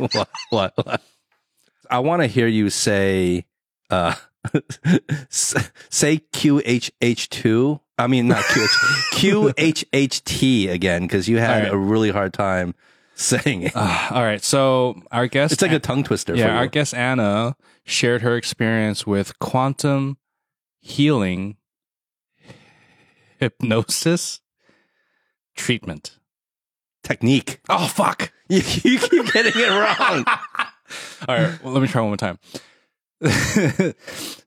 what, what, what? I want to hear you say, uh, say QHH2. I mean, not QH, QHHT again, because you had right. a really hard time saying it. Uh, all right. So our guest, It's like a tongue twister yeah, our guest Anna shared her experience with quantum healing hypnosis treatment. Technique. Oh fuck! You, you keep getting it wrong. All right, well, let me try one more time.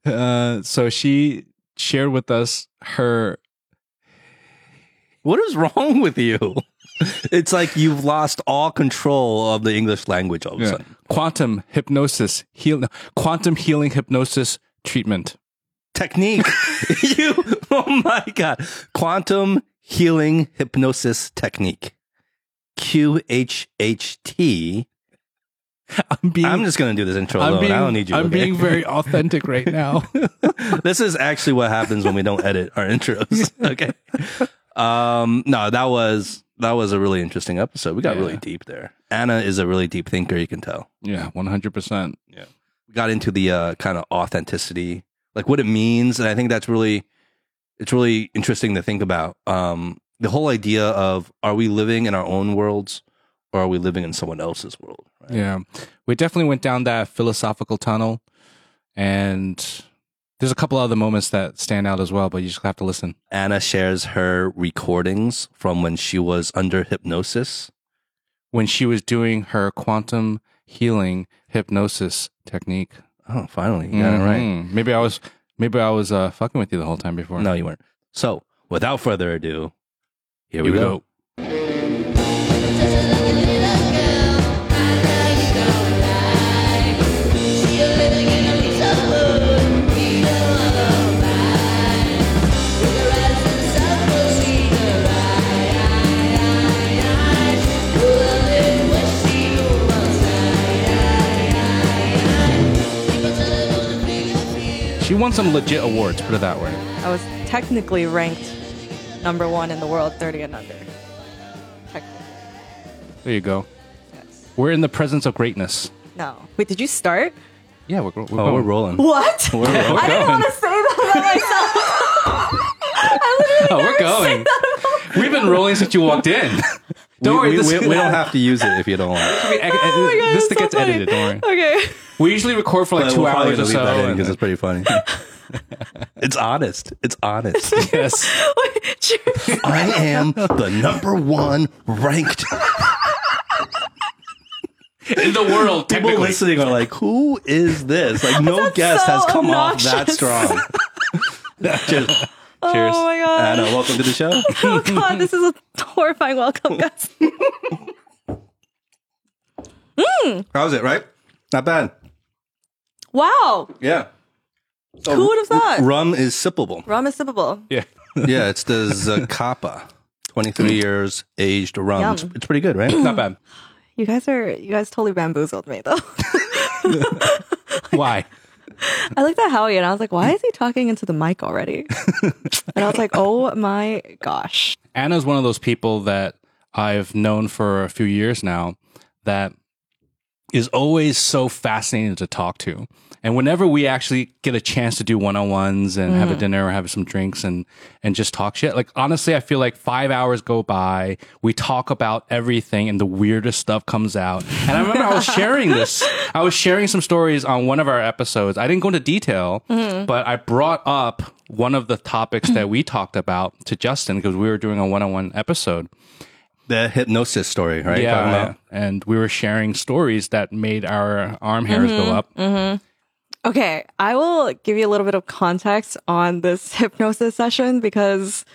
uh, so she shared with us her What is wrong with you? It's like you've lost all control of the English language all of a yeah, sudden. quantum hypnosis heal quantum healing hypnosis treatment. Technique. you, oh my God. Quantum healing hypnosis technique. QHHT. I'm being I'm just going to do this intro I'm alone. being, I don't need you. I'm okay? being very authentic right now. this is actually what happens when we don't edit our intros. Okay. Um, no, that was, that was a really interesting episode. We got Yeah. really deep there. Anna is a really deep thinker. You can tell. yeah, 100%. Yeah. We got into the uh, kind of authenticity, like what it means, and I think that's really it's really interesting to think about. Um, the whole idea of are we living in our own worlds or are we living in someone else's world? Right? Yeah. We definitely went down that philosophical tunnel and there's a couple other moments that stand out as well, but you just have to listen. Anna shares her recordings from when she was under hypnosis. When she was doing her quantum healing hypnosis technique. Oh, finally, you got it right. Maybe I was maybe I was uh, fucking with you the whole time before. No, you weren't. So, without further ado, here, Here we, go. She won some legit awards, put it that way. I was technically ranked number one in the world, 30 and under. Technically. There you go. Yes. We're in the presence of greatness. No. Wait, did you start? Yeah, we're, we're Oh, going. we're rolling. What? We're, we're I didn't want to say that about myself. I literally Oh, we're going. say that about We've been rolling since you walked in. Don't we, worry, we, this, we, we don't have to use it if you don't want. I- I- Oh my God, this it's so gets funny. edited. Don't worry. Okay. We usually record for like But two we're probably hours or gonna so. that in because it's pretty funny. It's honest. It's honest. yes. Wait, cheers. I am the number one ranked. In the world, People listening are like, "Who is this?" Like, no That's guest so has come off that strong. Cheers, Cheers. Oh my god. Anna. Welcome to the show. Oh god, this is a horrifying welcome, guys. Mm. How's it? Right? Not bad. Wow. Yeah. So Who would have thought? Rum is sippable. Rum is sippable. Yeah. Yeah, it's the Zacapa, twenty-three mm. years aged rum. Yum. It's, it's pretty good, right? Not bad. You guys are you guys totally bamboozled me though. Why? I looked at Howie and I was like, why is he talking into the mic already? and I was like, oh my gosh. Anna's one of those people that I've known for a few years now that is always so fascinating to talk to. And whenever we actually get a chance to do one on ones and have a mm. dinner or have some drinks and, and just talk shit, like honestly, I feel like five hours go by. We talk about everything and the weirdest stuff comes out. And I remember I was sharing this. I was sharing some stories on one of our episodes. I didn't go into detail, mm-hmm. but I brought up one of the topics that we talked about to Justin because we were doing a one on one episode. The hypnosis story, right? Talking Yeah, and we were sharing stories that made our arm hairs go mm-hmm. up. Mm-hmm. Okay, I will give you a little bit of context on this hypnosis session because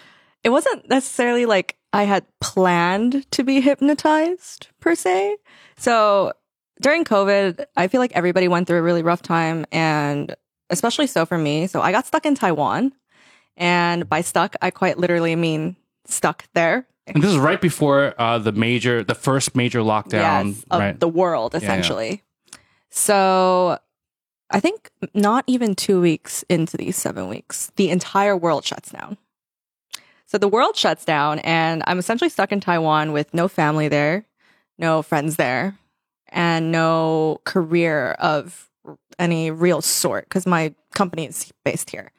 it wasn't necessarily like I had planned to be hypnotized per se. So during COVID, I feel like everybody went through a really rough time and especially so for me. So I got stuck in Taiwan. And by stuck, I quite literally mean stuck there. And this is right before uh, the major, the first major lockdown, yes, of right? the world yeah. essentially. So I think not even two weeks into these seven weeks, the entire world shuts down. So the world shuts down, and I'm essentially stuck in Taiwan with no family there, no friends there. and no career of any real sort because my company is based here,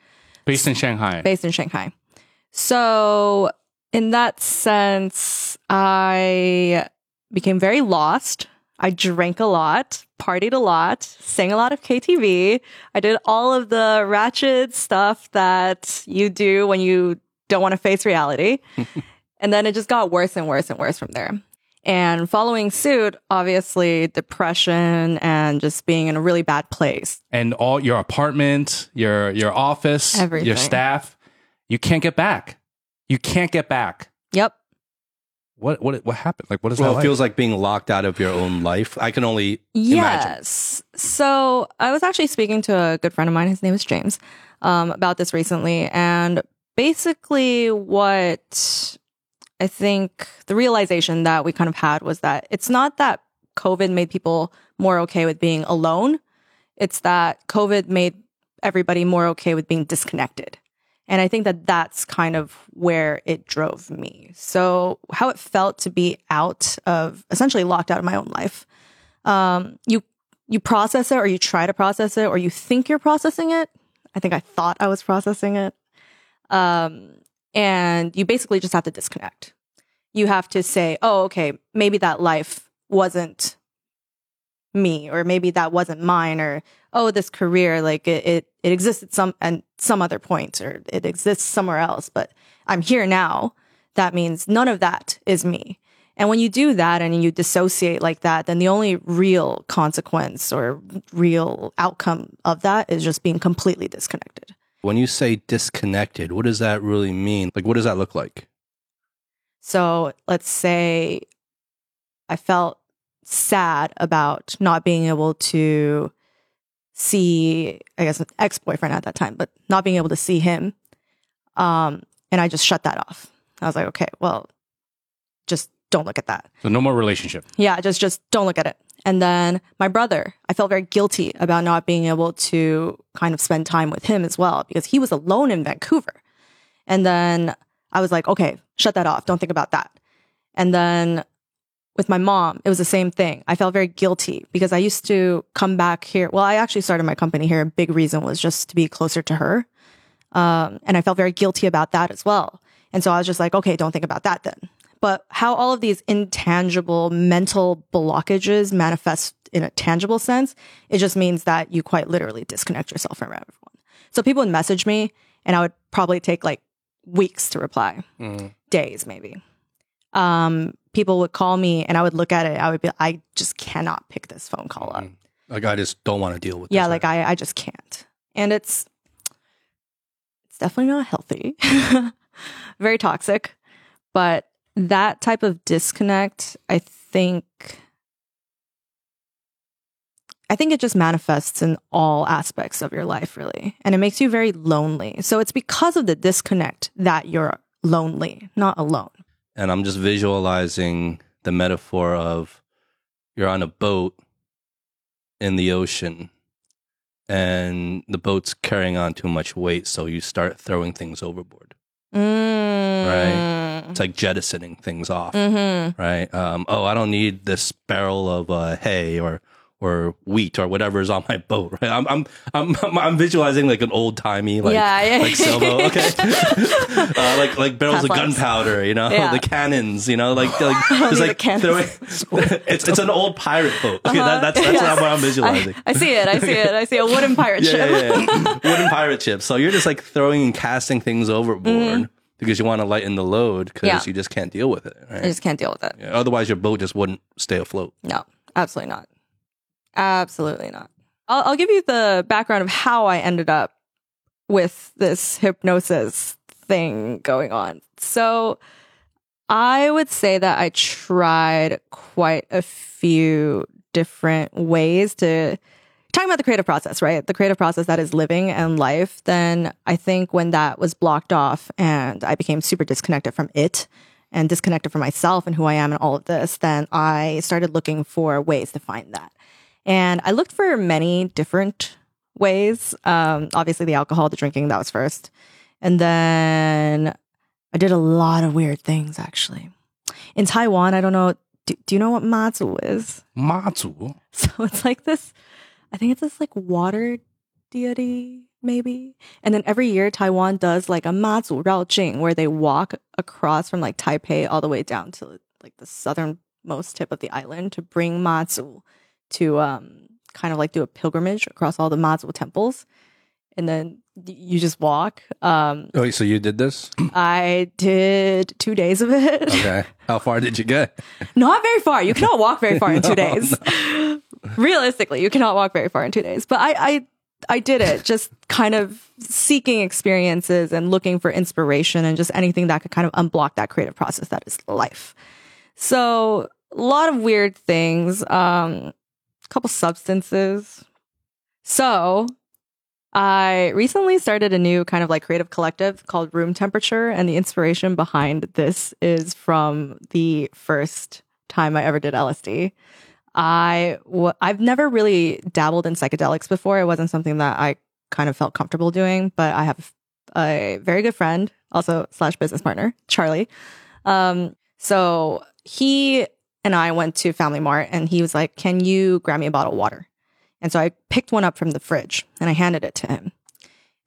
Based in Shanghai. based in Shanghai. So, in that sense, I became very lost. I drank a lot, partied a lot, sang a lot of KTV. I did all of the ratchet stuff that you do when you don't want to face reality. and then it just got worse and worse and worse from there. And following suit, obviously, depression and just being in a really bad place. and all your apartment, your your office, Everything. your staff, you can't get back. You can't get back. Yep. What what what happened? Like what is Well, that it like? feels like being locked out of your own life. I can only imagine. Yes. So I was actually speaking to a good friend of mine. His name is James um, about this recently, and basically, what I think the realization that we kind of had was that it's not that COVID made people more okay with being alone. It's that COVID made everybody more okay with being disconnected. And I think that that's kind of where it drove me. So how it felt to be out of essentially locked out of my own life. Um, you you process it or you try to process it or you think you're processing it. I think I thought I was processing it. Um, and you basically just have to disconnect. You have to say, oh, okay, maybe that life wasn't me, or maybe that wasn't mine, or oh, this career, like it, it, it exists at some, and some other point, or it exists somewhere else, but I'm here now. That means none of that is me. And when you do that and you dissociate like that, then the only real consequence or real outcome of that is just being completely disconnected. When you say disconnected, what does that really mean? Like, what does that look like? So let's say I felt sad about not being able to see, I guess, an ex boyfriend at that time, but not being able to see him. Um, and I just shut that off. I was like, okay, well, just don't look at that. so no more relationship. Yeah, just just don't look at it. And then my brother, I felt very guilty about not being able to kind of spend time with him as well because he was alone in Vancouver. And then I was like, okay, shut that off. Don't think about that. And then with my mom, it was the same thing. I felt very guilty because I used to come back here. Well, I actually started my company here. A big reason was just to be closer to her. Um, and I felt very guilty about that as well. And so I was just like, okay, don't think about that then. But how all of these intangible mental blockages manifest in a tangible sense, it just means that you quite literally disconnect yourself from everyone. So people would message me and I would probably take like weeks to reply, days maybe. Um, people would call me and I would look at it. I would be, I just cannot pick this phone call up. Like, I just don't want to deal with Yeah, like right I, I just can't. And it's it's definitely not healthy. Very toxic. But that type of disconnect, I think I think it just manifests in all aspects of your life really. And it makes you very lonely. So it's because of the disconnect that you're lonely, not alone. And I'm just visualizing the metaphor of you're on a boat in the ocean and the boat's carrying on too much weight, so you start throwing things overboard. Mm. It's like jettisoning things off, Mm-hmm. right? Um, oh, I don't need this barrel of uh, hay or or wheat or whatever is on my boat, right? I'm I'm I'm I'm, visualizing like an old timey like Yeah, yeah. like sailboat, okay, uh, like like barrels of gunpowder, you know, Yeah. the cannons, you know, like like it's like throwing. it's it's an old pirate boat. Okay, that, that's that's Yes. how I'm visualizing. I, I see it. I see it. I see a wooden pirate ship. yeah, yeah. wooden pirate ship. So you're just like throwing and casting things overboard because you want to lighten the load because. Yeah. you just can't deal with it. I Right? just can't deal with it. Yeah, Otherwise, your boat just wouldn't stay afloat. No, absolutely not. Absolutely not. I'll, I'll give you the background of how I ended up with this hypnosis thing going on. So I would say that I tried quite a few different ways to talking about the creative process, right? The creative process that is living and life. Then I think when that was blocked off and I became super disconnected from it and disconnected from myself and who I am and all of this, then I started looking for ways to find that. And I looked for many different ways. Um, obviously, the alcohol, the drinking, that was first. And then I did a lot of weird things, actually. In Taiwan, I don't know, do, do you know what mazu is? Mazu. So it's like this, I think it's this like water deity, maybe. And then every year Taiwan does like a mazu Rao Jing where they walk across from like Taipei all the way down to like the southernmost tip of the island to bring mazu to um kind of like do a pilgrimage across all the mazu temples. And then you just walk. Um Oh, so you did this? I did two days of it. Okay. How far did you get? Not very far. You cannot walk very far in two days. Realistically, you cannot walk very far in two days. But I, I, I did it just kind of seeking experiences and looking for inspiration and just anything that could kind of unblock that creative process that is life. So a lot of weird things, um, couple substances. So I recently started a new kind of like creative collective called Room Temperature, and the inspiration behind this is from the first time I ever did LSD. I w- I've never really dabbled in psychedelics before. It wasn't something that I kind of felt comfortable doing, but I have a very good friend, also slash business partner, Charlie. Um, so he and I went to Family Mart, and he was like, "Can you grab me a bottle of water?" And so I picked one up from the fridge and I handed it to him.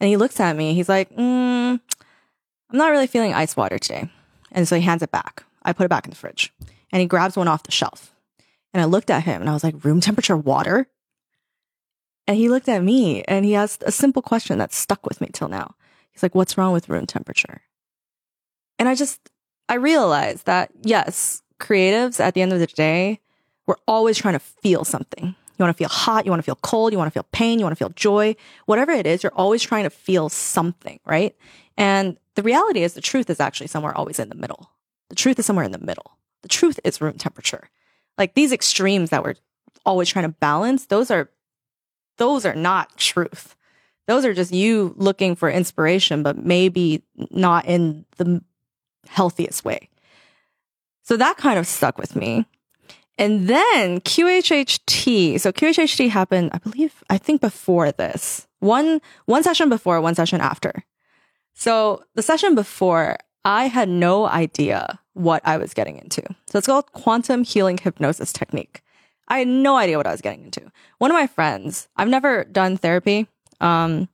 And he looks at me. He's like, mm, I'm not really feeling ice water today. And so he hands it back. I put it back in the fridge and he grabs one off the shelf. And I looked at him and I was like, room temperature water? And he looked at me and he asked a simple question that stuck with me till now. He's like, what's wrong with room temperature? And I just, I realized that yes, creatives at the end of the day, we're always trying to feel something. You want to feel hot, you want to feel cold, you want to feel pain, you want to feel joy, whatever it is, you're always trying to feel something, right? And the reality is the truth is actually somewhere always in the middle. The truth is somewhere in the middle. The truth is room temperature. Like these extremes that we're always trying to balance, those are those are not truth. Those are just you looking for inspiration, but maybe not in the healthiest way. So that kind of stuck with me. And then QHHT. So QHHT happened, I believe, I think before this. One one session before, one session after. So the session before, I had no idea what I was getting into. So it's called quantum healing hypnosis technique. I had no idea what I was getting into. One of my friends, I've never done therapy. Um,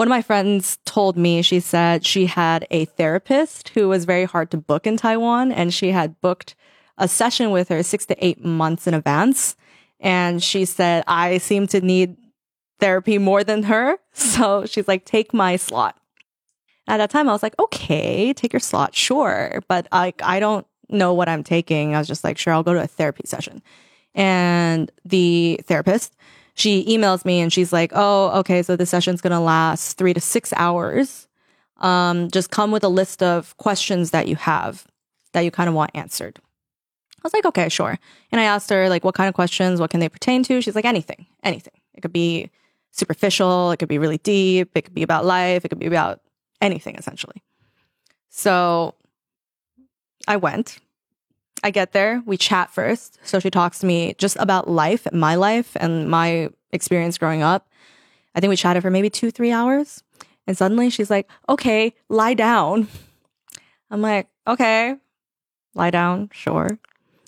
one of my friends told me she said she had a therapist who was very hard to book in Taiwan, and she had booked a session with her six to eight months in advance. And she said, I seem to need therapy more than her. So she's like, take my slot. At that time, I was like, okay, take your slot, sure. But I, I don't know what I'm taking. I was just like, sure, I'll go to a therapy session. And the therapist, she emails me and she's like, oh, okay, so the session's going to last three to six hours. Um, just come with a list of questions that you have that you kind of want answered. I was like, okay, sure. And I asked her, like, what kind of questions? What can they pertain to? She's like, anything, anything. It could be superficial. It could be really deep. It could be about life. It could be about anything, essentially. So I went. I get there. We chat first. So she talks to me just about life, my life, and my experience growing up. I think we chatted for maybe two, three hours. And suddenly she's like, okay, lie down. I'm like, okay, lie down, sure.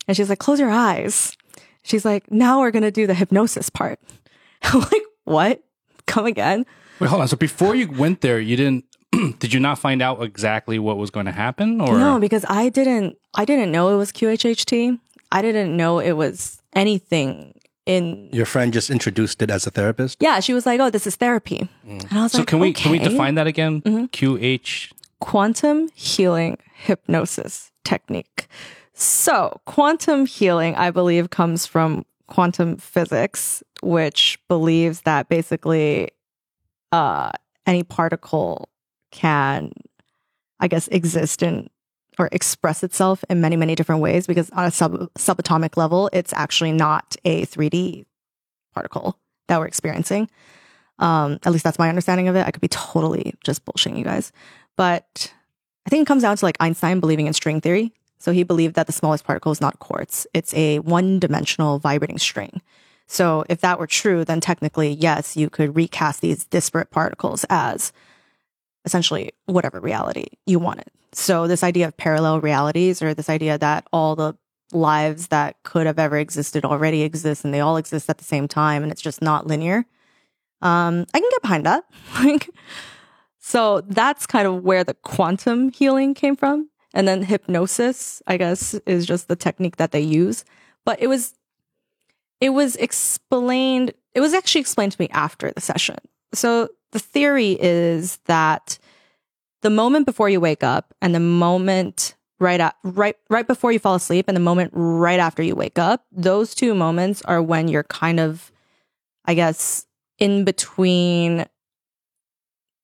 And she's like, close your eyes. She's like, now we're going to do the hypnosis part. I'm like, what? Come again? Wait, hold on. So before you went there, you didn't. did you not find out exactly what was going to happen, or No, because I didn't I didn't know it was QHHT. I didn't know it was anything in Your friend just introduced it as a therapist. Yeah, she was like, "Oh, this is therapy." And I was So like, can we can we define that again? QH. quantum healing hypnosis technique. So, quantum healing, I believe, comes from quantum physics, which believes that basically uh, any particle can, I guess, exist in or express itself in many, many different ways because on a sub subatomic level, it's actually not a 3D particle that we're experiencing. Um, at least that's my understanding of it. I could be totally just bullshitting you guys. But I think it comes down to like Einstein believing in string theory. So he believed that the smallest particle is not quarks. It's a one dimensional vibrating string. So if that were true, then technically, yes, you could recast these disparate particles as essentially whatever reality you wanted. So this idea of parallel realities or this idea that all the lives that could have ever existed already exist and they all exist at the same time and it's just not linear. Um, I can get behind that. Like, so that's kind of where the quantum healing came from. And then hypnosis, I guess, is just the technique that they use. But it was, it was explained, it was actually explained to me after the session. So the theory is that the moment before you wake up and the moment right at, right right before you fall asleep and the moment right after you wake up, those two moments are when you're kind of I guess in between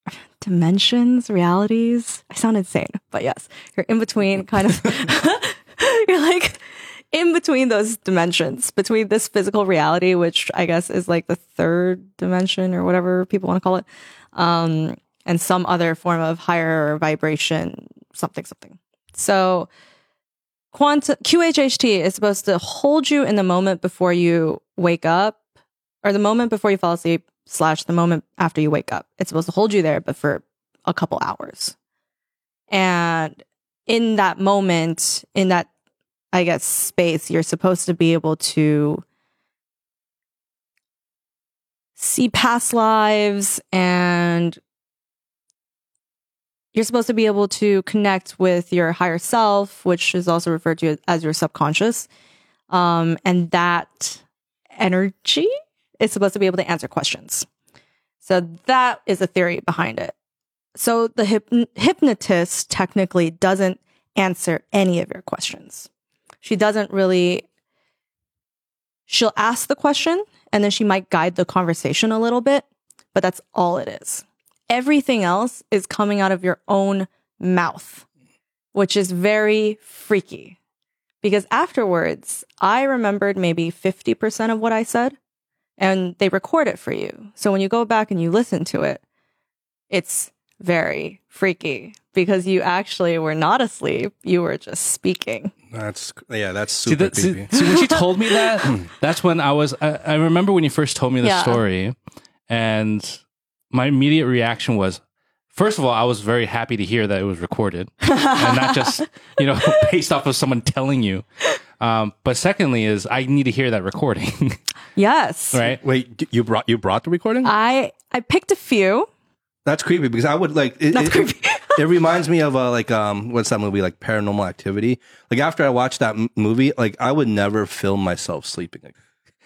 dimensions, realities. I sound insane, but yes, you're in between kind of you're like in between those dimensions, between this physical reality, which I guess is like the third dimension or whatever people want to call it, um, and some other form of higher vibration, something, something. So, quantum QHHT is supposed to hold you in the moment before you wake up, or the moment before you fall asleep, slash the moment after you wake up. It's supposed to hold you there, but for a couple hours. And in that moment, in that I guess, space, you're supposed to be able to see past lives and you're supposed to be able to connect with your higher self, which is also referred to as your subconscious. Um, and that energy is supposed to be able to answer questions. So that is the theory behind it. So the hyp- hypnotist technically doesn't answer any of your questions she doesn't really she'll ask the question and then she might guide the conversation a little bit, but that's all it is. Everything else is coming out of your own mouth, which is very freaky. Because afterwards, I remembered maybe 50% of what I said and they record it for you. So when you go back and you listen to it, it's very freaky because you actually were not asleep. You were just speaking. That's yeah, that's See, super that, see, creepy. see, when she told me that, that's when I was. I, I remember when you first told me the Yeah. story, and my immediate reaction was, first of all, I was very happy to hear that it was recorded and not just you know based off of someone telling you. Um, but secondly, is I need to hear that recording, Yes. right? Wait, you brought you brought the recording? I I picked a few. That's creepy because I would like it. That's it, creepy. It reminds me of uh, like um what's that movie like Paranormal Activity. Like after I watched that m- movie, like I would never film myself sleeping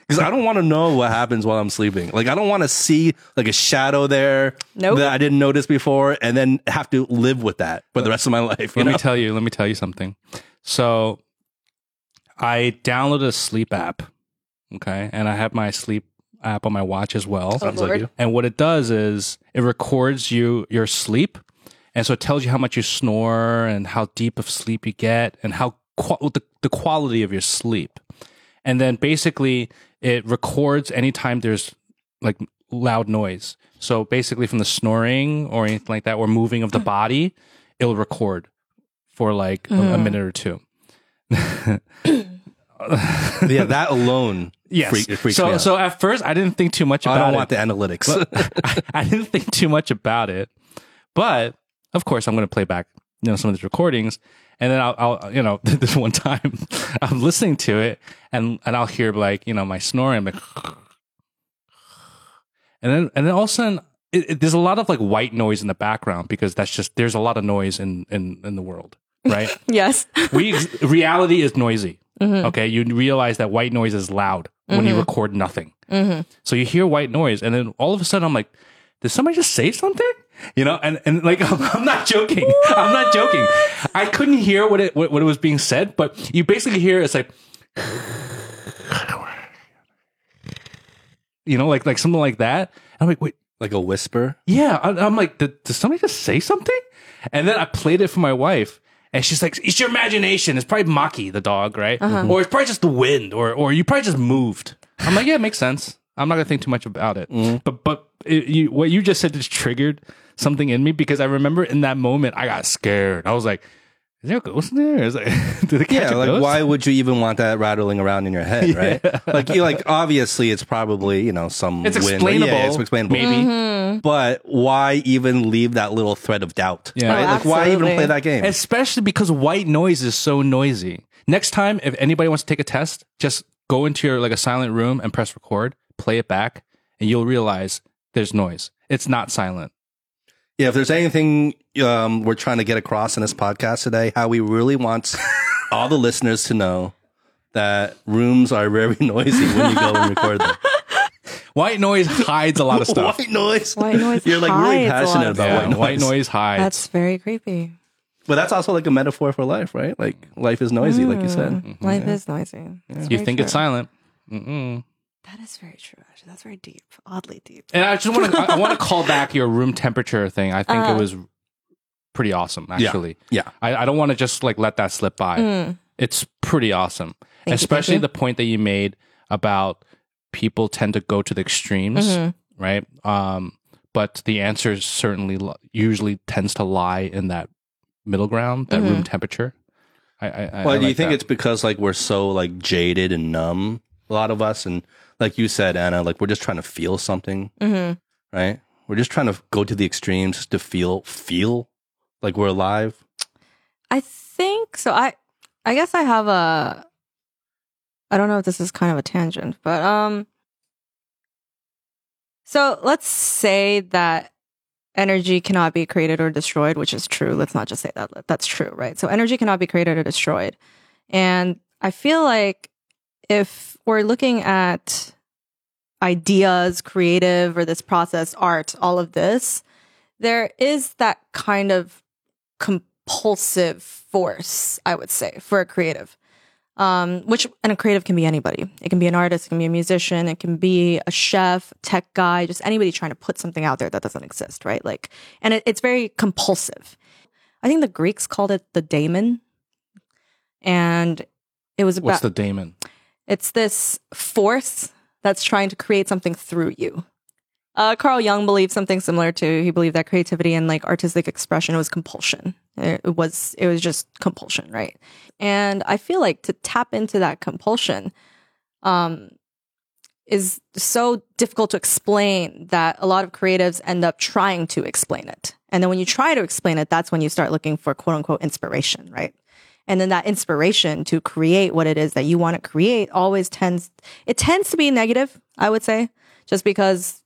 because I don't want to know what happens while I'm sleeping. Like I don't want to see like a shadow there Nope. that I didn't notice before, and then have to live with that for the rest of my life. You Let me tell you. Let me tell you something. So, I downloaded a sleep app, okay, and I have my sleep app on my watch as well. Oh, Lord. And what it does is it records you your sleep, and so it tells you how much you snore and how deep of sleep you get and how qua- the the quality of your sleep. And then basically it records anytime there's like loud noise. So basically from the snoring or anything like that or moving of the mm. body, it'll record for like a, a mm. minute or two. yeah, that alone. Yes. freak- it freaks so me out. so at first I didn't think too much oh, about. I about don't it. want the analytics. I, I didn't think too much about it, but of course I'm going to play back, you know, some of these recordings, and then I'll, I'll you know, this one time I'm listening to it, and and I'll hear like, you know, my snoring, like, and then and then all of a sudden, it, it, there's a lot of like white noise in the background because that's just there's a lot of noise in in in the world, right? Yes. we reality is noisy. Mm-hmm. Okay, you realize that white noise is loud when you mm-hmm. record nothing. Mm-hmm. So you hear white noise, and then all of a sudden, I'm like, "Did somebody just say something?" You know, and and like I'm, not joking. I'm not joking. I couldn't hear what it what, what it was being said, but you basically hear it's like. You know, like like something like that. I'm like, wait, like a whisper. yeah, I, I'm like, did, did somebody just say something? And then I played it for my wife, and she's like, "It's your imagination. It's probably Maki, the dog, right? Uh-huh. Or it's probably just the wind, or or you probably just moved." I'm like, "Yeah, it makes sense. I'm not gonna think too much about it." Mm. But but it, you, what you just said just triggered something in me because I remember in that moment I got scared. I was like, "Is there a ghost in there? Is like, did they catch Yeah, a like ghost?" why would you even want that rattling around in your head, right? Like you like obviously it's probably, you know, some It's wind. explainable. Yeah, it's explainable. maybe. Mm-hmm. But why even leave that little thread of doubt? Yeah. Right? Oh, like why even play that game? especially because white noise is so noisy. next time if anybody wants to take a test, just go into your like a silent room and press record, play it back, and you'll realize there's noise. It's not silent. Yeah, if there's anything um, we're trying to get across in this podcast today, how we really want all the listeners to know that rooms are very noisy when you go and record them. White noise hides a lot of stuff. White noise. White noise You're like really hides a passionate about Yeah, white noise. white noise hides. That's very creepy. But that's also like a metaphor for life, right? Like life is noisy, like you said. Mm, Life is noisy. It's you very think it's silent. Mm-mm. That is very true. Actually, that's very deep, oddly deep. And I just want to I, I want to call back your room temperature thing. I think Uh. it was pretty awesome actually. Yeah. I, I don't want to just like let that slip by. Mm. It's pretty awesome. Thank Especially thank you. the point that you made about people tend to go to the extremes, Mhm. right? Um but the answer certainly usually tends to lie in that middle ground, that Mm-hmm. room temperature. I, I, I Well, I do you think that. it's because like we're so like jaded and numb, a lot of us, and like you said, Anna, like we're just trying to feel something, Mhm. right? We're just trying to go to the extremes to feel feel like we're alive. I think so. I I guess I have a. I don't know if this is kind of a tangent, but um. So let's say that energy cannot be created or destroyed, which is true. Let's not just say that. That's true, right? So energy cannot be created or destroyed, and I feel like if we're looking at ideas, creative, or this process, art, all of this, there is that kind of compulsive force, I would say, for a creative. Um, which and a creative can be anybody. It can be an artist, it can be a musician, it can be a chef, tech guy, just anybody trying to put something out there that doesn't exist, right? Like, and it, it's very compulsive. I think the Greeks called it the daemon, and it was about What's the daemon? It's this force that's trying to create something through you. Uh, Carl Jung believed something similar to. He believed that creativity and like artistic expression was compulsion. It was it was just compulsion, right? And I feel like to tap into that compulsion, um, is so difficult to explain that a lot of creatives end up trying to explain it. And then when you try to explain it, that's when you start looking for quote unquote inspiration, right? And then that inspiration to create what it is that you want to create always tends, it tends to be negative, I would say, just because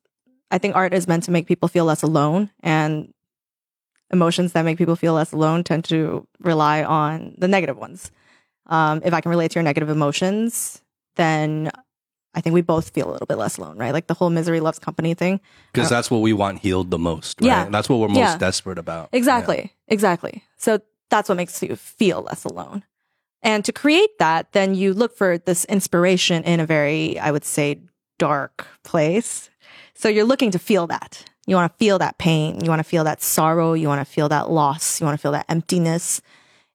I think art is meant to make people feel less alone and emotions that make people feel less alone tend to rely on the negative ones. Um, if I can relate to your negative emotions, then I think we both feel a little bit less alone, right? Like the whole misery loves company thing. Because that's what we want healed the most. Right? Yeah. That's what we're most Yeah. desperate about. Exactly. Exactly. So that's what makes you feel less alone. And to create that, then you look for this inspiration in a very, I would say, dark place. So you're looking to feel that. You want to feel that pain. You want to feel that sorrow. You want to feel that loss. You want to feel that emptiness.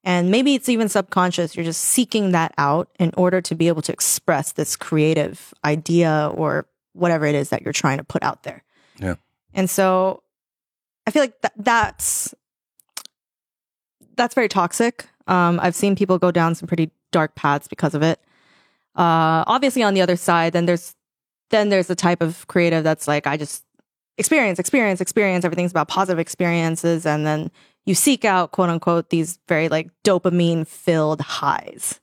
And maybe it's even subconscious. You're just seeking that out in order to be able to express this creative idea or whatever it is that you're trying to put out there. Yeah. And so I feel like that that's that's very toxic. Um, I've seen people go down some pretty dark paths because of it. Uh, obviously, on the other side, then there's then there's the type of creative that's like I just experience, experience, experience. Everything's about positive experiences, and then you seek out quote unquote these very like dopamine filled highs.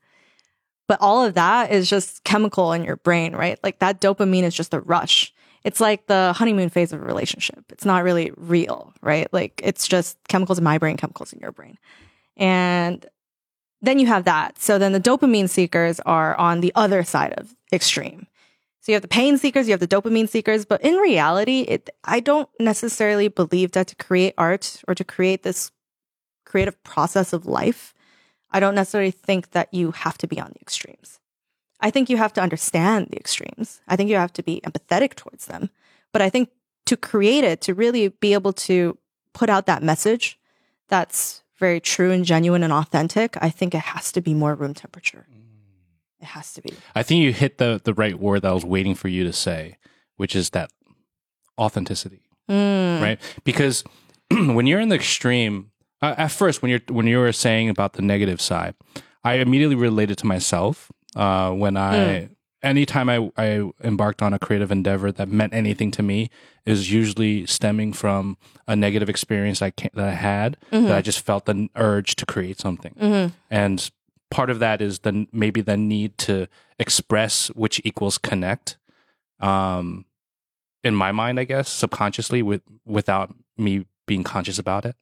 But all of that is just chemical in your brain, right? Like that dopamine is just a rush. It's like the honeymoon phase of a relationship. It's not really real, right? Like it's just chemicals in my brain, chemicals in your brain. And then you have that. So then the dopamine seekers are on the other side of extreme. So you have the pain seekers, you have the dopamine seekers, but in reality, it I don't necessarily believe that to create art or to create this creative process of life, I don't necessarily think that you have to be on the extremes. I think you have to understand the extremes. I think you have to be empathetic towards them. But I think to create it, to really be able to put out that message that's very true and genuine and authentic, I think it has to be more room temperature. It has to be. I think you hit the the right word that I was waiting for you to say, which is that authenticity, Mm. right? Because when you're in the extreme, uh, at first when you're when you were saying about the negative side, I immediately related to myself uh, when I. Anytime I, I embarked on a creative endeavor that meant anything to me is usually stemming from a negative experience I can that I had that I just felt the urge to create something. Mhm. And part of that is the maybe the need to express which equals connect um in my mind i guess subconsciously with without me being conscious about it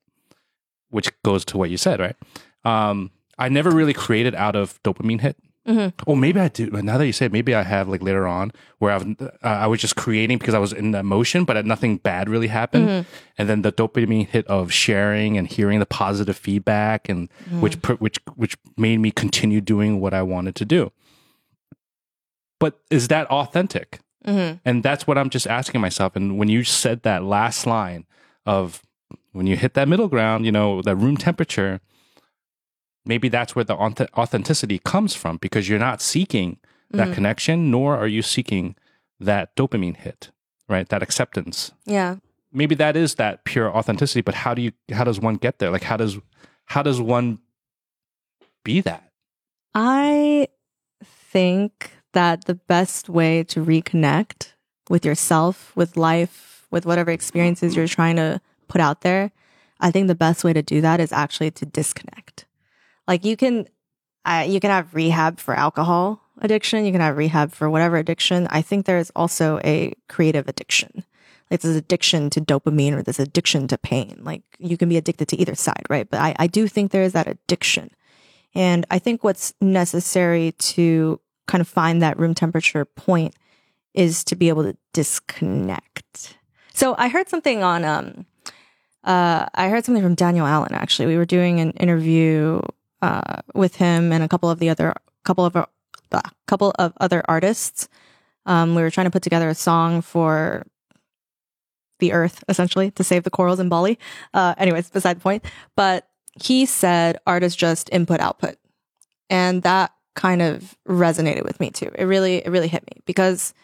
which goes to what you said right um i never really created out of dopamine hit Mhm. Oh, maybe I do. But now that you say, it, maybe I have like later on where I was, uh, I was just creating because I was in the emotion, but nothing bad really happened. Mhm. And then the dopamine hit of sharing and hearing the positive feedback, and which pr- which which made me continue doing what I wanted to do. But is that authentic? Mhm. And that's what I'm just asking myself. And when you said that last line of when you hit that middle ground, you know, that room temperature, maybe that's where the authenticity comes from because you're not seeking that Mhm. connection, nor are you seeking that dopamine hit, right? That acceptance. Yeah. Maybe that is that pure authenticity, but how do you, how does one get there? Like, how does, how does one be that? I think that the best way to reconnect with yourself, with life, with whatever experiences you're trying to put out there, I think the best way to do that is actually to disconnect. Like you can, uh, you can have rehab for alcohol addiction. You can have rehab for whatever addiction. I think there is also a creative addiction. Like this addiction to dopamine or this addiction to pain. Like you can be addicted to either side, right? But I, I do think there is that addiction. And I think what's necessary to kind of find that room temperature point is to be able to disconnect. So I heard something on, um, uh, I heard something from Daniel Allen, actually. We were doing an interview, uh, with him and a couple of the other, couple of, a couple of other artists. Um, we were trying to put together a song for the earth, essentially, to save the corals in Bali. Uh, anyways, beside the point. But he said art is just input output. And that kind of resonated with me too. It really, it really hit me because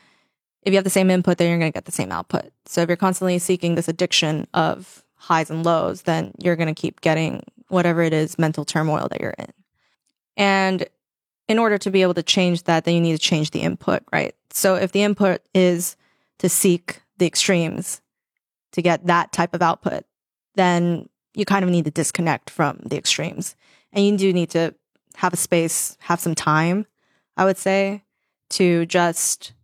if you have the same input, then you're going to get the same output. So if you're constantly seeking this addiction of highs and lows, then you're going to keep getting whatever it is mental turmoil that you're in. And in order to be able to change that, then you need to change the input, right? So if the input is to seek the extremes to get that type of output, then you kind of need to disconnect from the extremes. And you do need to have a space, have some time, I would say, to just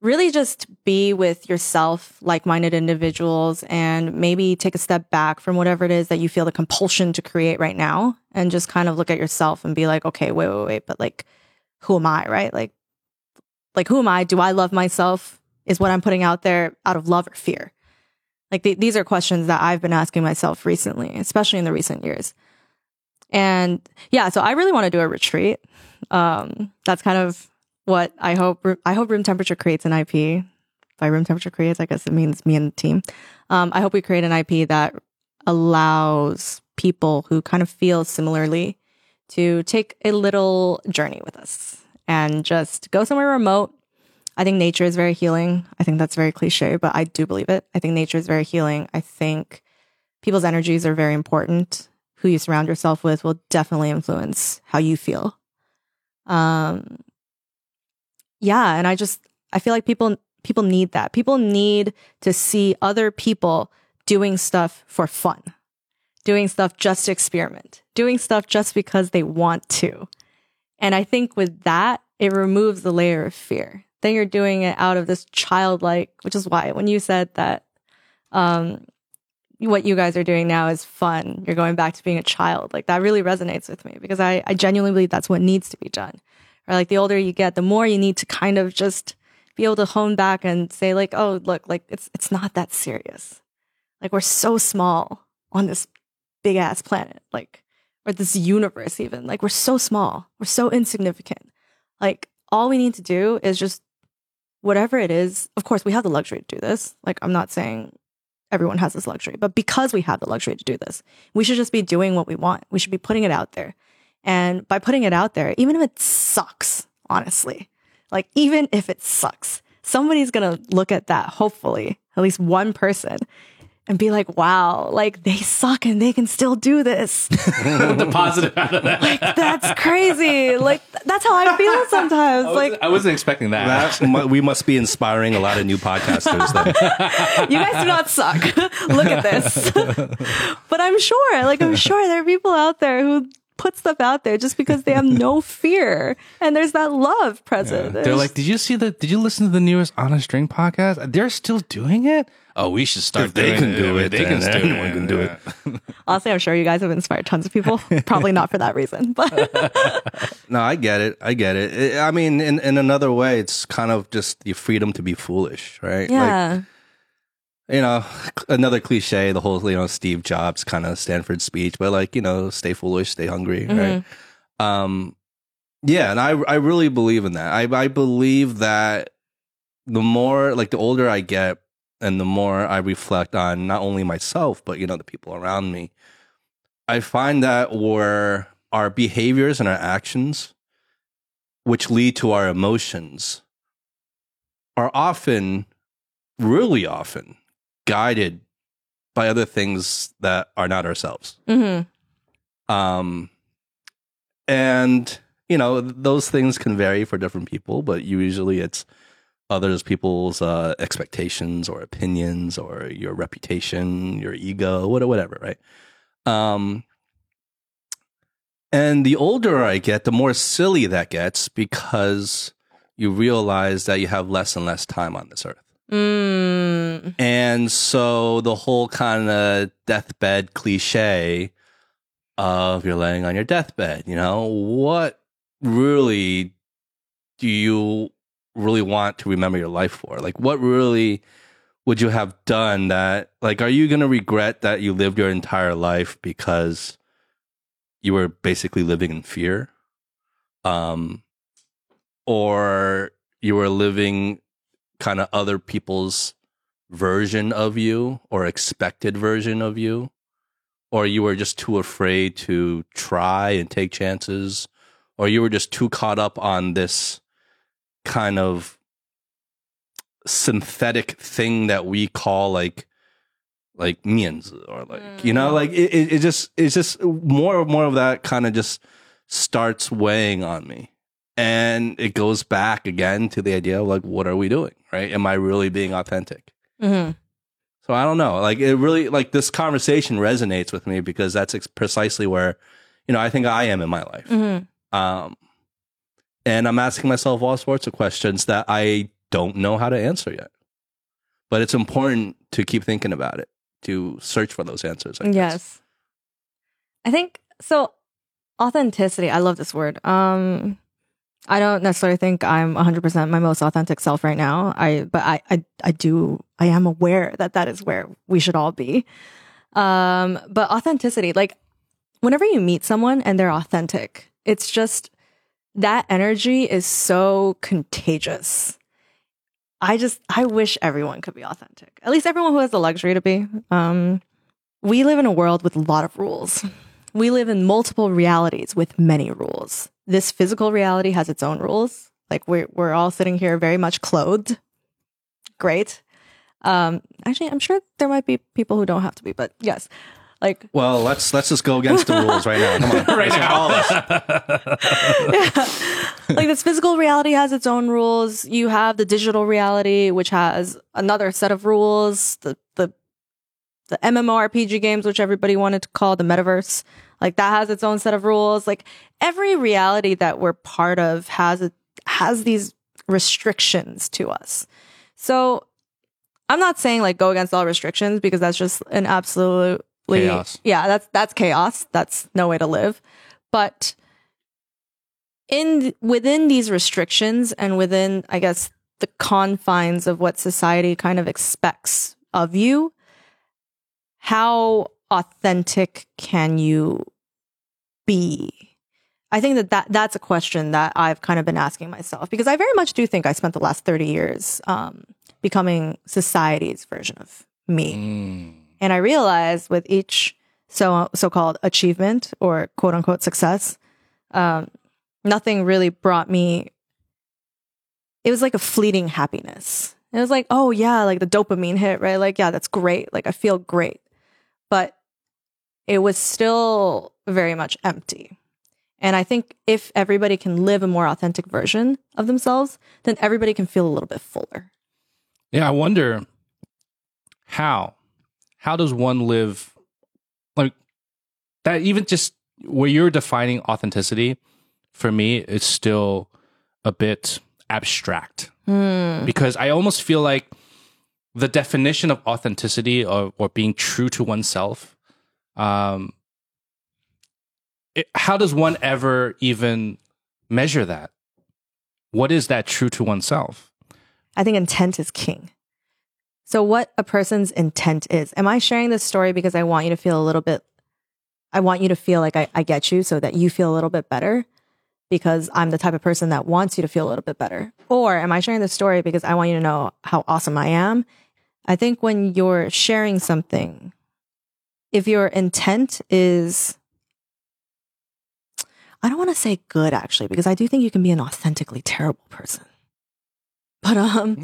really just be with yourself, like minded individuals, and maybe take a step back from whatever it is that you feel the compulsion to create right now and just kind of look at yourself and be like, okay, wait, wait, wait, but like, who am I, right? Like, like, who am I? Do I love myself? Is what I'm putting out there out of love or fear? Like, th- these are questions that I've been asking myself recently, especially in the recent years. And yeah, so I really want to do a retreat. Um, that's kind of what I hope. I hope room temperature creates an IP. By room temperature creates, I guess it means me and the team. Um, I hope we create an IP that allows people who kind of feel similarly to take a little journey with us and just go somewhere remote. I think nature is very healing. I think that's very cliche, but I do believe it. I think nature is very healing. I think people's energies are very important. Who you surround yourself with will definitely influence how you feel. Um, yeah, and I just I feel like people people need that. People need to see other people doing stuff for fun, doing stuff just to experiment, doing stuff just because they want to. And I think with that, it removes the layer of fear. Then you're doing it out of this childlike, which is why when you said that um, what you guys are doing now is fun, you're going back to being a child. Like that really resonates with me because I, I genuinely believe that's what needs to be done. Or like the older you get, the more you need to kind of just be able to hone back and say like, oh, look, like it's it's not that serious. Like we're so small on this big ass planet, like or this universe even. Like we're so small. We're so insignificant. Like all we need to do is just whatever it is. Of course, we have the luxury to do this. Like I'm not saying everyone has this luxury, but because we have the luxury to do this, we should just be doing what we want. We should be putting it out there. And by putting it out there, even if it sucks, honestly, like even if it sucks, somebody's going to look at that, hopefully, at least one person, and be like, wow, like they suck and they can still do this. the positive out of that. Like that's crazy. Like that's how I feel sometimes. I, Like I wasn't expecting that. That mu- we must be inspiring a lot of new podcasters. Then. you guys do not suck. Look at this. but I'm sure, like I'm sure there are people out there who put stuff out there just because they have no fear and there's that love present. They're It's- like, did you see the? Did you listen to the newest On a String podcast? They're still doing it. Oh, we should start. If they doing can do it, They can then do anyone it. can do it. honestly, I'm sure you guys have inspired tons of people. Probably not for that reason, but No, I get it. I get it. It- I mean, in, in another way, it's kind of just the freedom to be foolish, right? Like, yeah. You know, another cliche, the whole, you know, Steve Jobs kind of Stanford speech, but like, you know, stay foolish, stay hungry, right? Um, yeah, and I, I really believe in that. I, I believe that the more, like, the older I get and the more I reflect on not only myself, but, you know, the people around me, I find that where our behaviors and our actions, which lead to our emotions, are often, really often, guided by other things that are not ourselves. hmm Um, and you know those things can vary for different people, but usually it's others people's uh, expectations or opinions or your reputation, your ego, whatever, right? Um, and the older I get, the more silly that gets because you realize that you have less and less time on this earth. Mm. And so the whole kind of deathbed cliche of you're laying on your deathbed, you know, what really do you really want to remember your life for? Like, what really would you have done that, like, are you going to regret that you lived your entire life because you were basically living in fear? Um, or you were living kind of other people's version of you or expected version of you? Or you were just too afraid to try and take chances? Or you were just too caught up on this kind of synthetic thing that we call like like mianzi or like you know Mm. like it, it, it just it's just more more of that kind of just starts weighing on me and it goes back again to the idea of like what are we doing right? Am i really being authentic? Hmm so i don't know. Like it really like this conversation resonates with me because that's ex- precisely where you know i think i am in my life. Hmm um and i'm asking myself all sorts of questions that i don't know how to answer yet. But it's important to keep thinking about it to search for those answers I guess. Yes. I think so authenticity, I love this word. Um I don't necessarily think I'm 100% my most authentic self right now. I but I I I do I am aware that that is where we should all be. Um but authenticity, like whenever you meet someone and they're authentic, it's just that energy is so contagious. I just I wish everyone could be authentic. At least everyone who has the luxury to be. Um we live in a world with a lot of rules. We live in multiple realities with many rules. This physical reality has its own rules. Like we're we're all sitting here very much clothed. Great. Um actually I'm sure there might be people who don't have to be, but yes. Like well let's let's just go against the rules right now come on right now. all of like this physical reality has its own rules. You have the digital reality, which has another set of rules. The the the MMORPG games, which everybody wanted to call the metaverse, like that has its own set of rules. Like every reality that we're part of has a, has these restrictions to us. So I'm not saying like go against all restrictions because that's just an absolutely Chaos. Yeah, that's that's chaos. That's no way to live. But in within these restrictions and within I guess the confines of what society kind of expects of you, how authentic can you be? I think that, that that's a question that I've kind of been asking myself because I very much do think I spent the last 30 years um, becoming society's version of me. Mm. And I realized with each so so called achievement or quote unquote success, um, nothing really brought me. It was like a fleeting happiness. It was like, oh yeah, like the dopamine hit, right? Like, yeah, that's great. Like I feel great, but it was still very much empty. And I think if everybody can live a more authentic version of themselves, then everybody can feel a little bit fuller. Yeah, I wonder how how does one live like that even just where you're defining authenticity, for me, it's still a bit abstract hmm. because I almost feel like the definition of authenticity or, or being true to oneself. Um, it, how does one ever even measure that? What is that true to oneself? I think intent is king. So, what a person's intent is. Am I sharing this story because I want you to feel a little bit, I want you to feel like I, I get you so that you feel a little bit better because I'm the type of person that wants you to feel a little bit better? Or am I sharing this story because I want you to know how awesome I am? I think when you're sharing something, if your intent is, I don't want to say good actually, because I do think you can be an authentically terrible person. But um,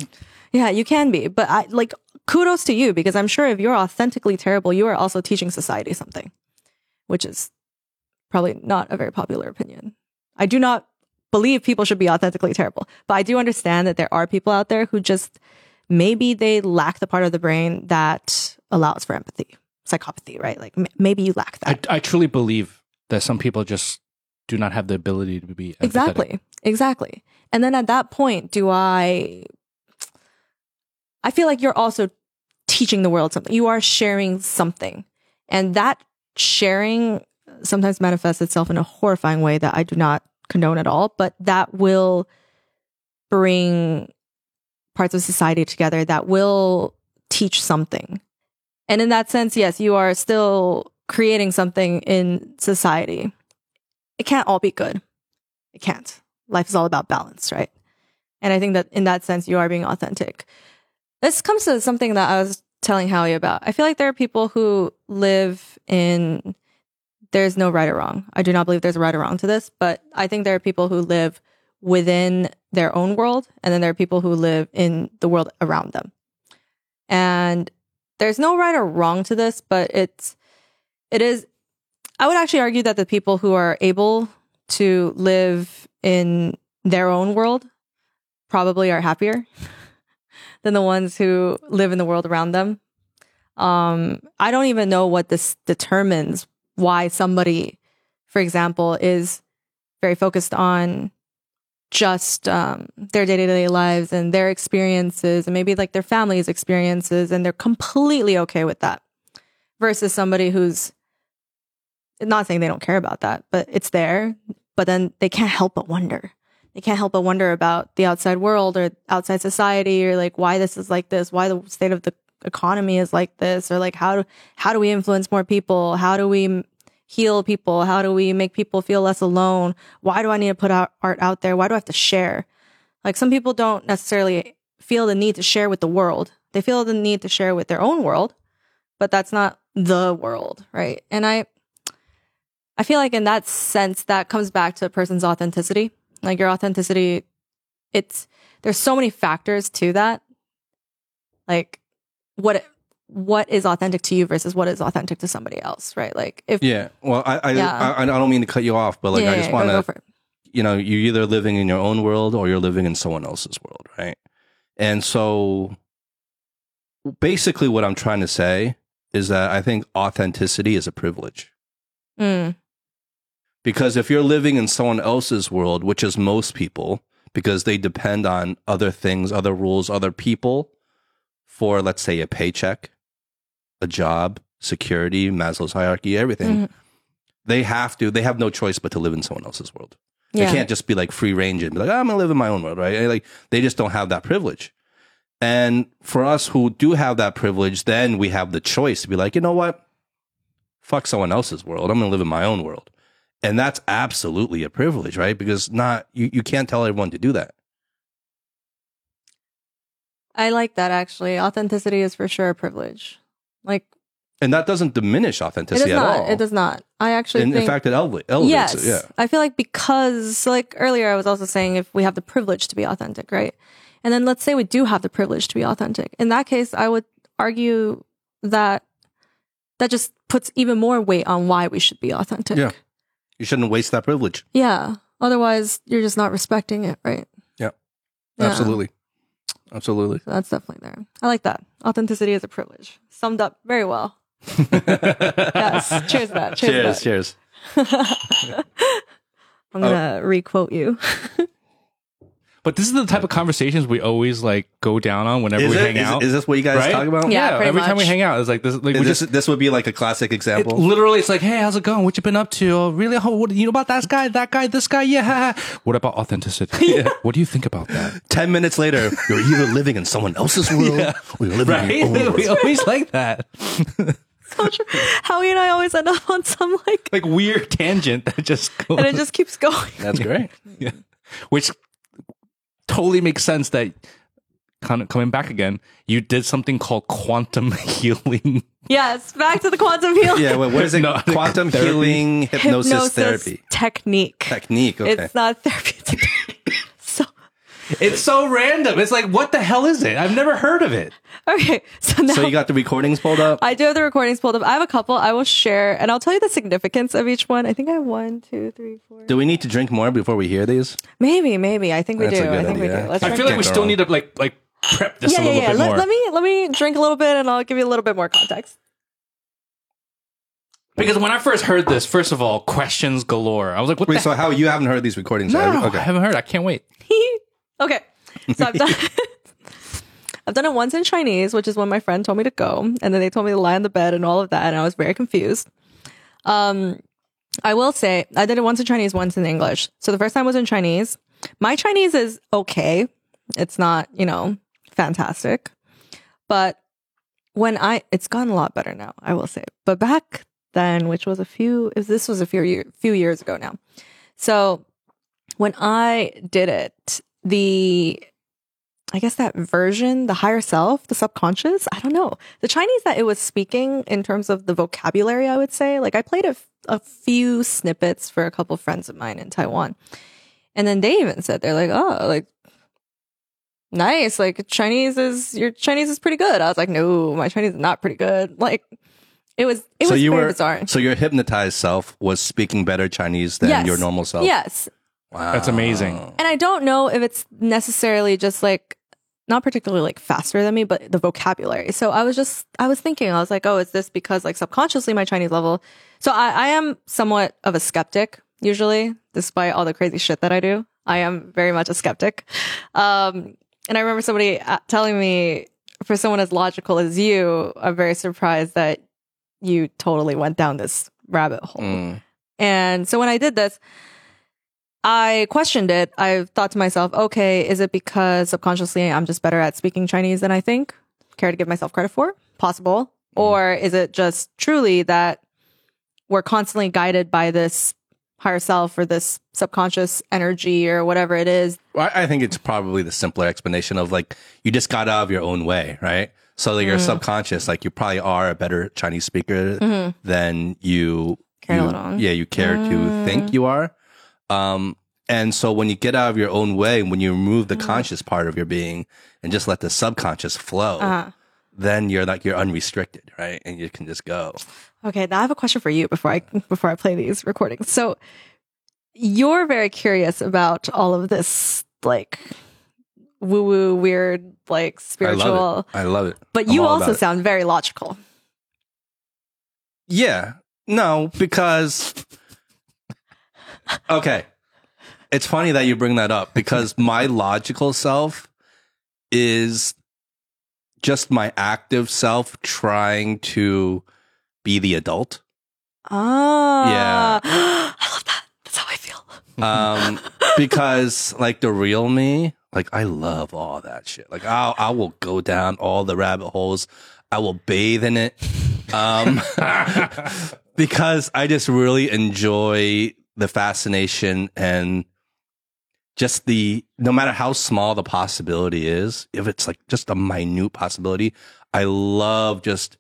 yeah, you can be. But I like kudos to you because I'm sure if you're authentically terrible, you are also teaching society something, which is probably not a very popular opinion. I do not believe people should be authentically terrible, but I do understand that there are people out there who just maybe they lack the part of the brain that allows for empathy, psychopathy, right? Like m- maybe you lack that. I, I truly believe that some people just do not have the ability to be empathetic. Exactly. Exactly. And then at that point, do I I feel like you're also teaching the world something. You are sharing something. And that sharing sometimes manifests itself in a horrifying way that I do not condone at all, but that will bring parts of society together that will teach something. And in that sense, yes, you are still creating something in society. It can't all be good. It can't. Life is all about balance, right? And I think that in that sense, you are being authentic. This comes to something that I was telling Howie about. I feel like there are people who live in, there's no right or wrong. I do not believe there's a right or wrong to this, but I think there are people who live within their own world, and then there are people who live in the world around them. And there's no right or wrong to this, but it's, it is, I would actually argue that the people who are able to live in their own world probably are happier than the ones who live in the world around them. Um, I don't even know what this determines why somebody, for example, is very focused on just um, their day to day lives and their experiences and maybe like their family's experiences, and they're completely okay with that versus somebody who's not saying they don't care about that, but it's there, but then they can't help but wonder. They can't help but wonder about the outside world or outside society or like why this is like this, why the state of the economy is like this, or like how do, how do we influence more people? How do we heal people? How do we make people feel less alone? Why do I need to put out art out there? Why do I have to share? Like some people don't necessarily feel the need to share with the world. They feel the need to share with their own world, but that's not the world, right? And I I feel like in that sense that comes back to a person's authenticity. Like your authenticity it's there's so many factors to that. Like what what is authentic to you versus what is authentic to somebody else, right? Like if Yeah. Well, I I, Yeah. I I don't mean to cut you off, but like yeah, I just yeah, want to you know, you're either living in your own world or you're living in someone else's world, right? And so basically what I'm trying to say is that I think authenticity is a privilege. Mm, Because if you're living in someone else's world, which is most people, because they depend on other things, other rules, other people for, let's say, a paycheck, a job, security, Maslow's hierarchy, everything, Mhm. they have to, they have no choice but to live in someone else's world. yeah. They can't just be like free range and be like, "Oh, I'm gonna live in my own world, right? And, Like they just don't have that privilege. And for us who do have that privilege, then we have the choice to be like, you know what? Fuck someone else's world. I'm gonna live in my own world. And that's absolutely a privilege, right? Because not you, you can't tell everyone to do that. I like that actually. Authenticity is for sure a privilege. Like And that doesn't diminish it does authenticity at not. all. It does not. I actually in, think in fact, it eleva- elevates yes. it. Yeah. I feel like because like earlier I was also saying if we have the privilege to be authentic, right? And then let's say we do have the privilege to be authentic. In that case, I would argue that that just puts even more weight on why we should be authentic. Yeah. You shouldn't waste that privilege. Yeah. Otherwise, you're just not respecting it, right? Yeah. Yeah. Absolutely. Absolutely. So that's definitely there. I like that. Authenticity is a privilege. Summed up very well. Yes. Cheers to that. Cheers. to that. Cheers. I'm gonna requote you. But this is the type of conversations we always like go down on whenever Is, we it, hang is, out. is this what you guys Right? talk about? Yeah. pretty every time we hang out, it's like this. Like we this, just this would be like a classic it, example. literally, it's like, hey, how's it going? What you been up to? Oh, really? Oh, what, you know about that guy, that guy, this guy? Yeah. what about authenticity? What do you think about that? Ten minutes later, you're either living in someone else's world or you're living in your own Right? we world. always like that. So true. Howie and I always end up on some like, Like weird tangent that just goes. and it just keeps going. That's great. yeah. Which totally makes sense that kind of coming back again, you did something called quantum healing. Yes, back to the quantum healing. Yeah, wait, what is it? No, Quantum therapy. healing hypnosis, therapy technique. technique. Okay. It's not therapy. It's a technique. so It's so random. It's like, what the hell is it? I've never heard of it. okay. So now so you got the recordings pulled up. I do have the recordings pulled up. I have a couple. I will share, and I'll tell you the significance of each one. I think I have one, two, three, four. Do we need to drink more before we hear these? Maybe, maybe. I think we That's a do. good I think we do. Let's I feel like we still need to like like prep this yeah, a yeah, little yeah. bit Let, more. let me let me drink a little bit, and I'll give you a little bit more context. because when I first heard this, first of all, questions galore. I was like, what Wait, the so how you haven't heard these recordings? No, yet? I haven't heard. I can't wait. okay, so I've done. I've done it once in Chinese, which is when my friend told me to go, and then they told me to lie on the bed and all of that, and I was very confused. Um, I will say I did it once in Chinese, once in English. So the first time was in Chinese. My Chinese is okay. It's not, you know, fantastic, but when I, it's gotten a lot better now. I will say, but back then, which was a few, if this was a few year, few years ago now. So when I did it, the I guess that version, the higher self, the subconscious, I don't know. The Chinese that it was speaking in terms of the vocabulary, I would say, like I played a, f- a few snippets for a couple friends of mine in Taiwan. And then they even said, they're like, oh, like, nice. Like Chinese is, your Chinese is pretty good. I was like, no, my Chinese is not pretty good. Like, it was, it so was you very were bizarre. so your hypnotized self was speaking better Chinese than Yes. your normal self. Yes. Wow. That's amazing. And I don't know if it's necessarily just like not particularly like faster than me, but the vocabulary. So I was just I was thinking, I was like, oh, is this because like subconsciously my Chinese level? So I, I am somewhat of a skeptic usually, despite all the crazy shit that I do. I am very much a skeptic. Um, and I remember somebody uh, telling me, for someone as logical as you, I'm very surprised that you totally went down this rabbit hole. Mm. And so when I did this, I questioned it. I thought to myself, okay, is it because subconsciously I'm just better at speaking Chinese than I think? Care to give myself credit for? Possible. Mm. Or is it just truly that we're constantly guided by this higher self or this subconscious energy or whatever it is? Well, I think it's probably the simpler explanation of like you just got out of your own way, right? So like your Mm. subconscious, like you probably are a better Chinese speaker mm-hmm. than you, you yeah, you care to think mm. you are. Um, and so when you get out of your own way, when you remove the conscious part of your being and just let the subconscious flow, Uh-huh. then you're like you're unrestricted, right? And you can just go. Okay, now I have a question for you before I before I play these recordings. So you're very curious about all of this like woo woo weird like I spiritual love it. I love it. but I'm you also it. sound very logical. Yeah. No, because okay. It's funny that you bring that up because my logical self is just my active self trying to be the adult. Ah. I love that. That's how I feel. Um because like the real me, like I love all that shit. Like I I will go down all the rabbit holes. I will bathe in it. Um because I just really enjoy the fascination and just the no matter how small the possibility is, if it's like just a minute possibility, I love just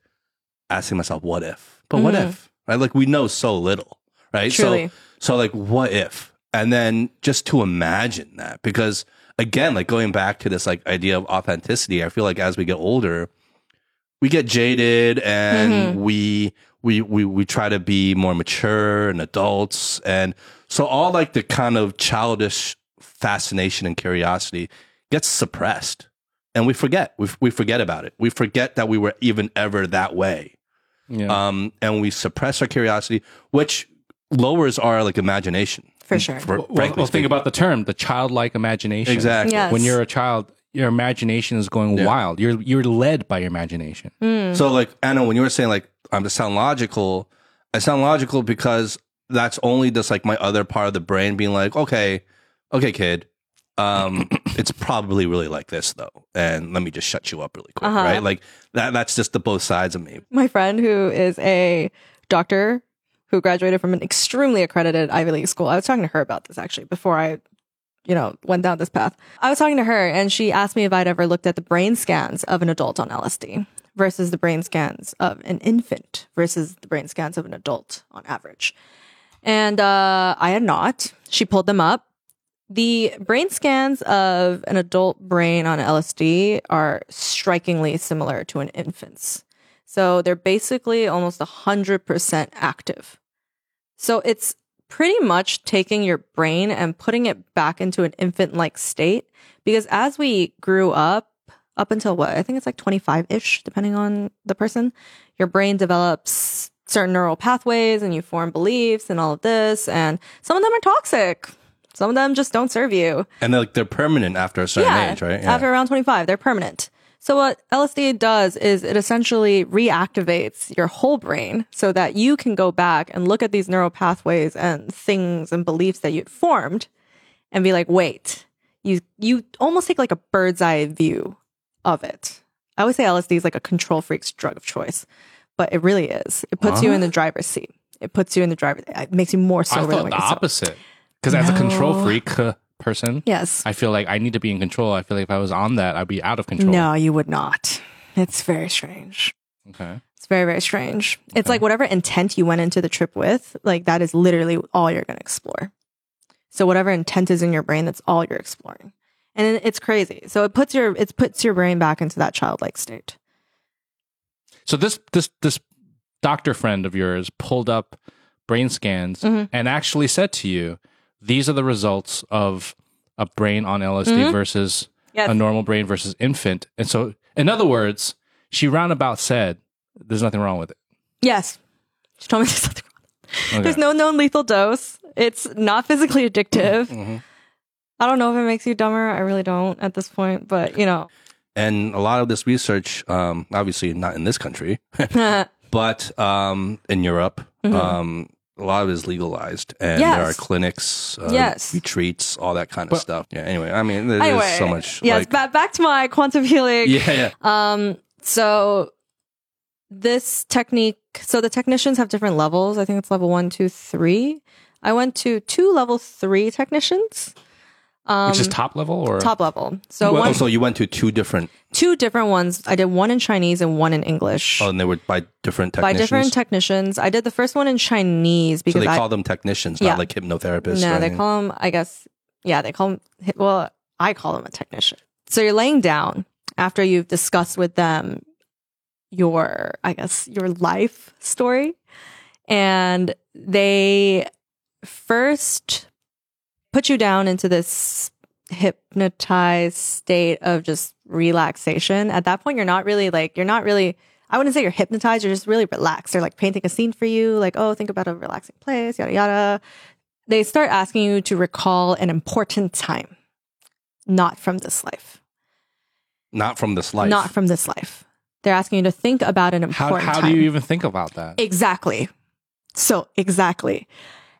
asking myself, what if? But what Mhm. if? Right? Like we know so little, right? Truly. So so like what if? And then just to imagine that because again, like going back to this like idea of authenticity, I feel like as we get older, we get jaded and we we we we try to be more mature and adults and so all like the kind of childish fascination and curiosity gets suppressed and we forget we, we forget about it we forget that we were even ever that way Yeah. um and we suppress our curiosity which lowers our like imagination For sure. For, Well, frankly well, think speaking. about the term, the childlike imagination. exactly. Yes. When you're a child, your imagination is going Yeah. wild. You're you're led by your imagination. So like Anna, when you were saying like I'm to sound logical, I sound logical because that's only just like my other part of the brain being like, okay, okay, kid, um, it's probably really like this though, and let me just shut you up really quick, Uh-huh. right? Like that. That's just the both sides of me. My friend who is a doctor who graduated from an extremely accredited Ivy League school. I was talking to her about this actually before I, you know, went down this path. I was talking to her and she asked me if I'd ever looked at the brain scans of an adult on LSD versus the brain scans of an infant versus the brain scans of an adult on average. And uh, I had not. She pulled them up. The brain scans of an adult brain on LSD are strikingly similar to an infant's. So they're basically almost 100% active. So it's pretty much taking your brain and putting it back into an infant like state. Because as we grew up, up until what? I think it's like 25 ish, depending on the person, your brain develops certain neural pathways and you form beliefs and all of this. And some of them are toxic. Some of them just don't serve you. And they're, like they're permanent after a certain age, right? Yeah. After around 25, they're permanent. So what LSD does is it essentially reactivates your whole brain so that you can go back and look at these neural pathways and things and beliefs that you'd formed and be like, wait, you, you almost take like a bird's eye view of it. I would say LSD is like a control freak's drug of choice, but it really is. It puts you in the driver's seat. It puts you in the driver. It makes you more I sober than thought what the you're opposite. Because as a control No. freak uh, person, Yes. I feel like I need to be in control. I feel like if I was on that, I'd be out of control. No, you would not. It's very strange. Okay. It's very, very strange. It's like whatever intent you went into the trip with, like that is literally all you're going to explore. So whatever intent is in your brain, that's all you're exploring. And it's crazy. So it puts your, it puts your brain back into that childlike state. So this this this doctor friend of yours pulled up brain scans Mhm. and actually said to you, "These are the results of a brain on LSD Mhm. versus Yes. a normal brain versus infant." And so, in other words, she roundabout said, "There's nothing wrong with it." Yes. She told me there's nothing wrong. Okay. There's no known lethal dose. It's not physically addictive. Mhm. I don't know if it makes you dumber. I really don't at this point, but you know. And a lot of this research, um, obviously not in this country, but um, in Europe, um, a lot of it is legalized, and there are Mm-hmm. Clinics, uh, Yes. retreats, all that kind of But- stuff. Yeah. Anyway, I mean, there's anyway, so much. Yes, like, ba- back to my quantum healing. yeah, yeah. Um, so this technique, so the technicians have different levels. I think it's level one, two, three. I went to two level three technicians. Um, Which is top level or top level. So Well, one, so you went to two different, two different ones. I did one in Chinese and one in English. oh, and they were by different by technicians. different technicians. I did the first one in Chinese so because they I, call them technicians, Yeah. not like hypnotherapists. No, they call them, I guess, yeah, they call them, well, I call them a technician. So you're laying down after you've discussed with them your, I guess, your life story. And they first put you down into this hypnotized state of just relaxation. At that point, you're not really like, you're not really, I wouldn't say you're hypnotized. You're just really relaxed. They're like painting a scene for you, like, oh, think about a relaxing place, yada, yada. They start asking you to recall an important time, not from this life, not from this life. not from this life. They're asking you to think about an how important how time. do you even think about that? Exactly. So exactly.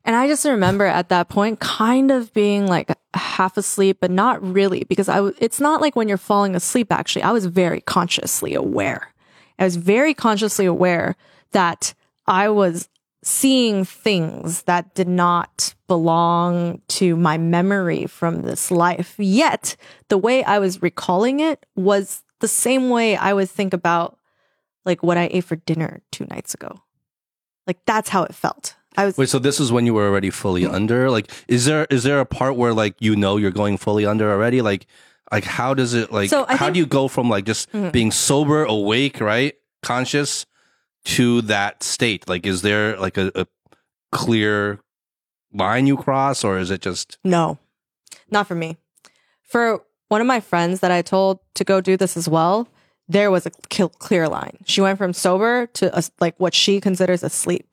And I just remember at that point kind of being like half asleep, but not really because I, w- it's not like when you're falling asleep, actually. I was very consciously aware. I was very consciously aware that I was seeing things that did not belong to my memory from this life. Yet the way I was recalling it was the same way I would think about like what I ate for dinner two nights ago. Like that's how it felt. I was Wait, so this is when you were already fully under? Like, is there is there a part where like you know you're going fully under already? Like, like how does it like? So how think- do you go from like just Mhm. being sober, awake, right, conscious, to that state? Like, is there like a, a clear line you cross, or is it just no, not for me. For one of my friends that I told to go do this as well, there was a clear line. She went from sober to a, like what she considers asleep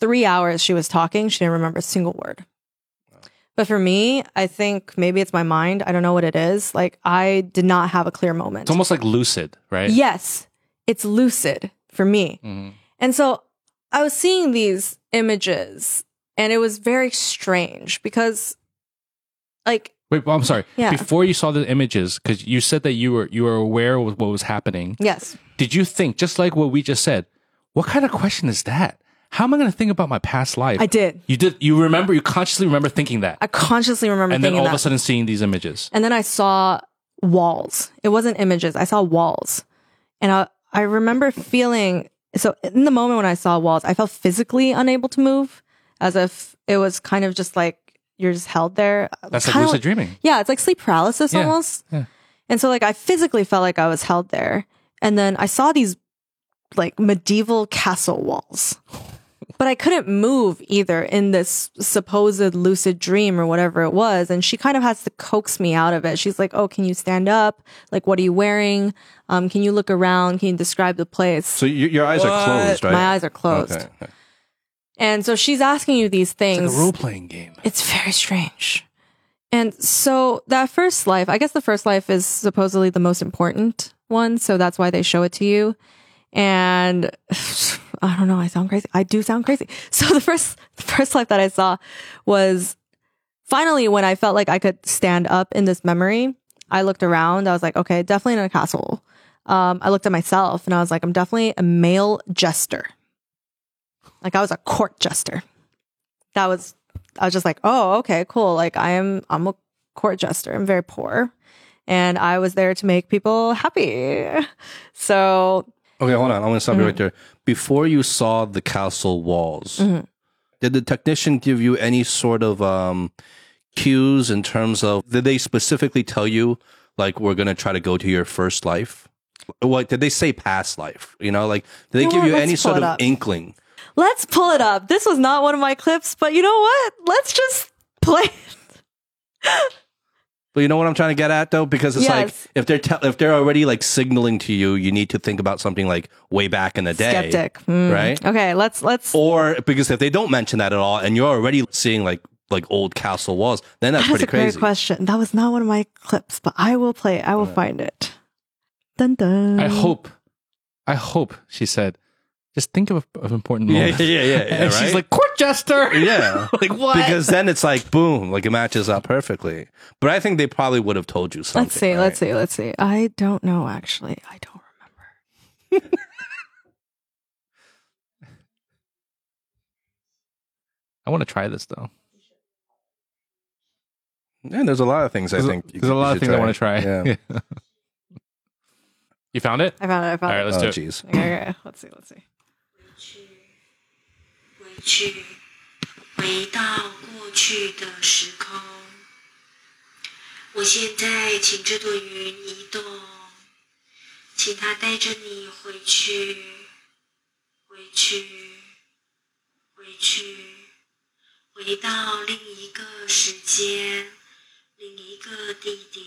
three hours she was talking. She didn't remember a single word. But for me, I think maybe it's my mind. I don't know what it is. Like I did not have a clear moment. It's almost like lucid, right? Yes, it's lucid for me. Mhm. And so I was seeing these images and it was very strange because like Wait, well, I'm sorry. Yeah. Before you saw the images, because you said that you were you were aware of what was happening. yes, Did you think just like what we just said? What kind of question is that? How am I going to think about my past life? I did. You did. You remember? You consciously remember thinking that, I consciously remember and then all that. of a sudden seeing these images. and then I saw walls. It wasn't images. I saw walls. And I I remember feeling so in the moment when I saw walls, I felt physically unable to move as if it was kind of just like you're just held there. That's like Kinda lucid dreaming. Yeah, it's like sleep paralysis Yeah, almost. yeah. And so like I physically felt like I was held there. And then I saw these like medieval castle walls. But I couldn't move either in this supposed lucid dream or whatever it was. And she kind of has to coax me out of it. She's like, Oh, can you stand up? Like, what are you wearing? Um, can you look around? Can you describe the place? So your, your eyes are closed, right? My eyes are closed. Okay. okay. And so she's asking you these It's things. like a role playing game. It's very strange. And so that first life, I guess the first life is supposedly the most important one. So that's why they show it to you. And I don't know, I sound crazy. I do sound crazy. So the first, the first life that I saw was finally when I felt like I could stand up in this memory. I looked around. I was like, okay, definitely in a castle. Um, I looked at myself and I was like, I'm definitely a male jester. Like I was a court jester. That was I was just like, oh, okay, cool. Like I am, I'm a court jester. I'm very poor, and I was there to make people happy. So Okay, hold on. I want to stop Mm-hmm. you right there. Before you saw the castle walls, Mhm. did the technician give you any sort of um, cues in terms of? Did they specifically tell you like we're gonna try to go to your first life? What did they say past life? You know, like did they You know give what? you Let's any pull sort it of up. inkling? let's pull it up. This was not one of my clips, but you know what? Let's just play. But you know what I'm trying to get at though, because it's like if they're te- if they're already like signaling to you, you need to think about something like way back in the day, Skeptic, Hmm. right? Okay, let's let's. Or because if they don't mention that at all, and you're already seeing like like old castle walls, then that's That is pretty a great crazy. question. That was not one of my clips, but I will play. it. I will find it. Dun dun. I hope, I hope she said, just think of an important Yeah, yeah, yeah, yeah, and she's like court jester. Yeah. like what? Because then it's like boom, like it matches up perfectly. But I think they probably would have told you something. Let's see. right? Let's see. Let's see. I don't know. Actually, I don't remember. I want to try this though. Yeah, there's a lot of things I There's, a- think. you there's a lot of should things I want to try. Yeah. you found it? I found it. I found right, it. let's oh, do it. jeez. Okay, okay. Let's see. Let's see. 去，回到过去的时空。我现在请这朵云移动，请它带着你回去，回去，回去，回到另一个时间，另一个地点，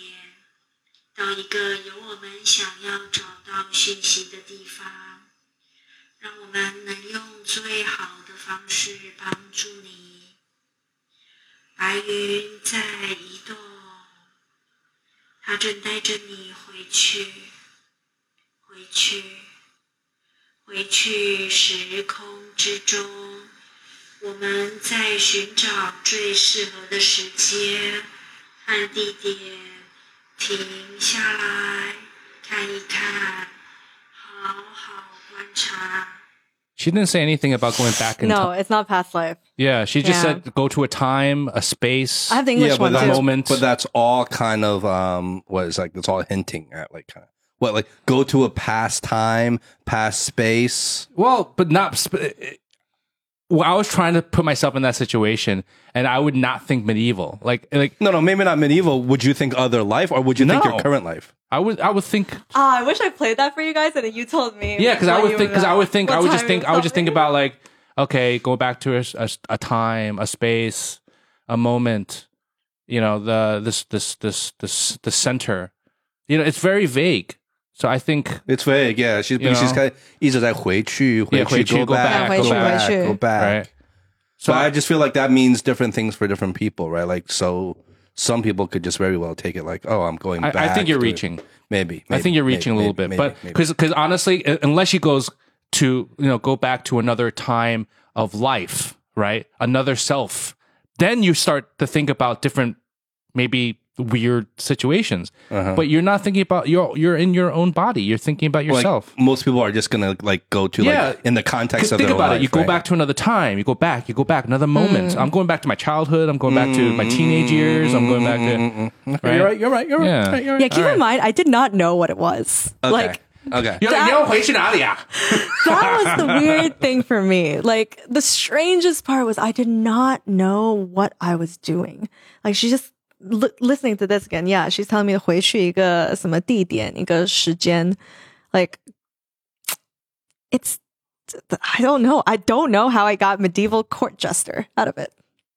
到一个有我们想要找到讯息的地方。让我们能用最好方式帮助你。白云在移动，它正带着你回去，回去，回去时空之中。我们在寻找最适合的时间和地点，停下来看一看，好好观察。She didn't say anything about going back in No, time. it's not past life. Yeah, she just Yeah. said go to a time, a space. I have the English yeah, but one that's, too. moment. but that's all kind of um what is like that's all hinting at like kind of what like go to a past time, past space. Well, but not. Sp- well, I was trying to put myself in that situation, and I would not think medieval. Like, like No, no, maybe not medieval. Would you think other life, or would you think your current life? I would, I would think. Ah, I wish I played that for you guys and then you told me. Yeah, because I would think. Because I would think. I would just think. I would just think about like, okay, go back to a, a, a time, a space, a moment. You know, the this this this this the center. You know, it's very vague. So I think It's vague. Yeah, she's You she's know? kind of 一直在回去, Yeah, 回去, 回去 go go back, back, go go back, back. go back. right. So but I I, just feel like that means different things for different people, right? Like, so some people could just very well take it like, oh, I'm going I, back. I think you're to- reaching. Maybe, I think you're maybe, reaching maybe, a little bit, maybe, but maybe. because because honestly, uh, unless she goes to you know go back to another time of life, right, another self, then you start to think about different maybe weird situations. Uh-huh. But you're not thinking about you're you're in your own body. You're thinking about yourself. Like, most people are just gonna like go to yeah. like in the context of think about life, it. You right? go back to another time. You go back. You go back another moment. Mm. I'm going back to my childhood. I'm going back to my teenage years. I'm going back to. Mm, mm, mm, right? You're right. You're right. You're right. Yeah. You're right. yeah keep All in mind, I did not know what it was. Okay. Like. Okay. You're that, that was the weird thing for me. Like the strangest part was I did not know what I was doing. Like she just listening to this again, yeah, she's telling me 回去一个什么地点，一个时间，like it's I don't know, I don't know how I got medieval court jester out of it.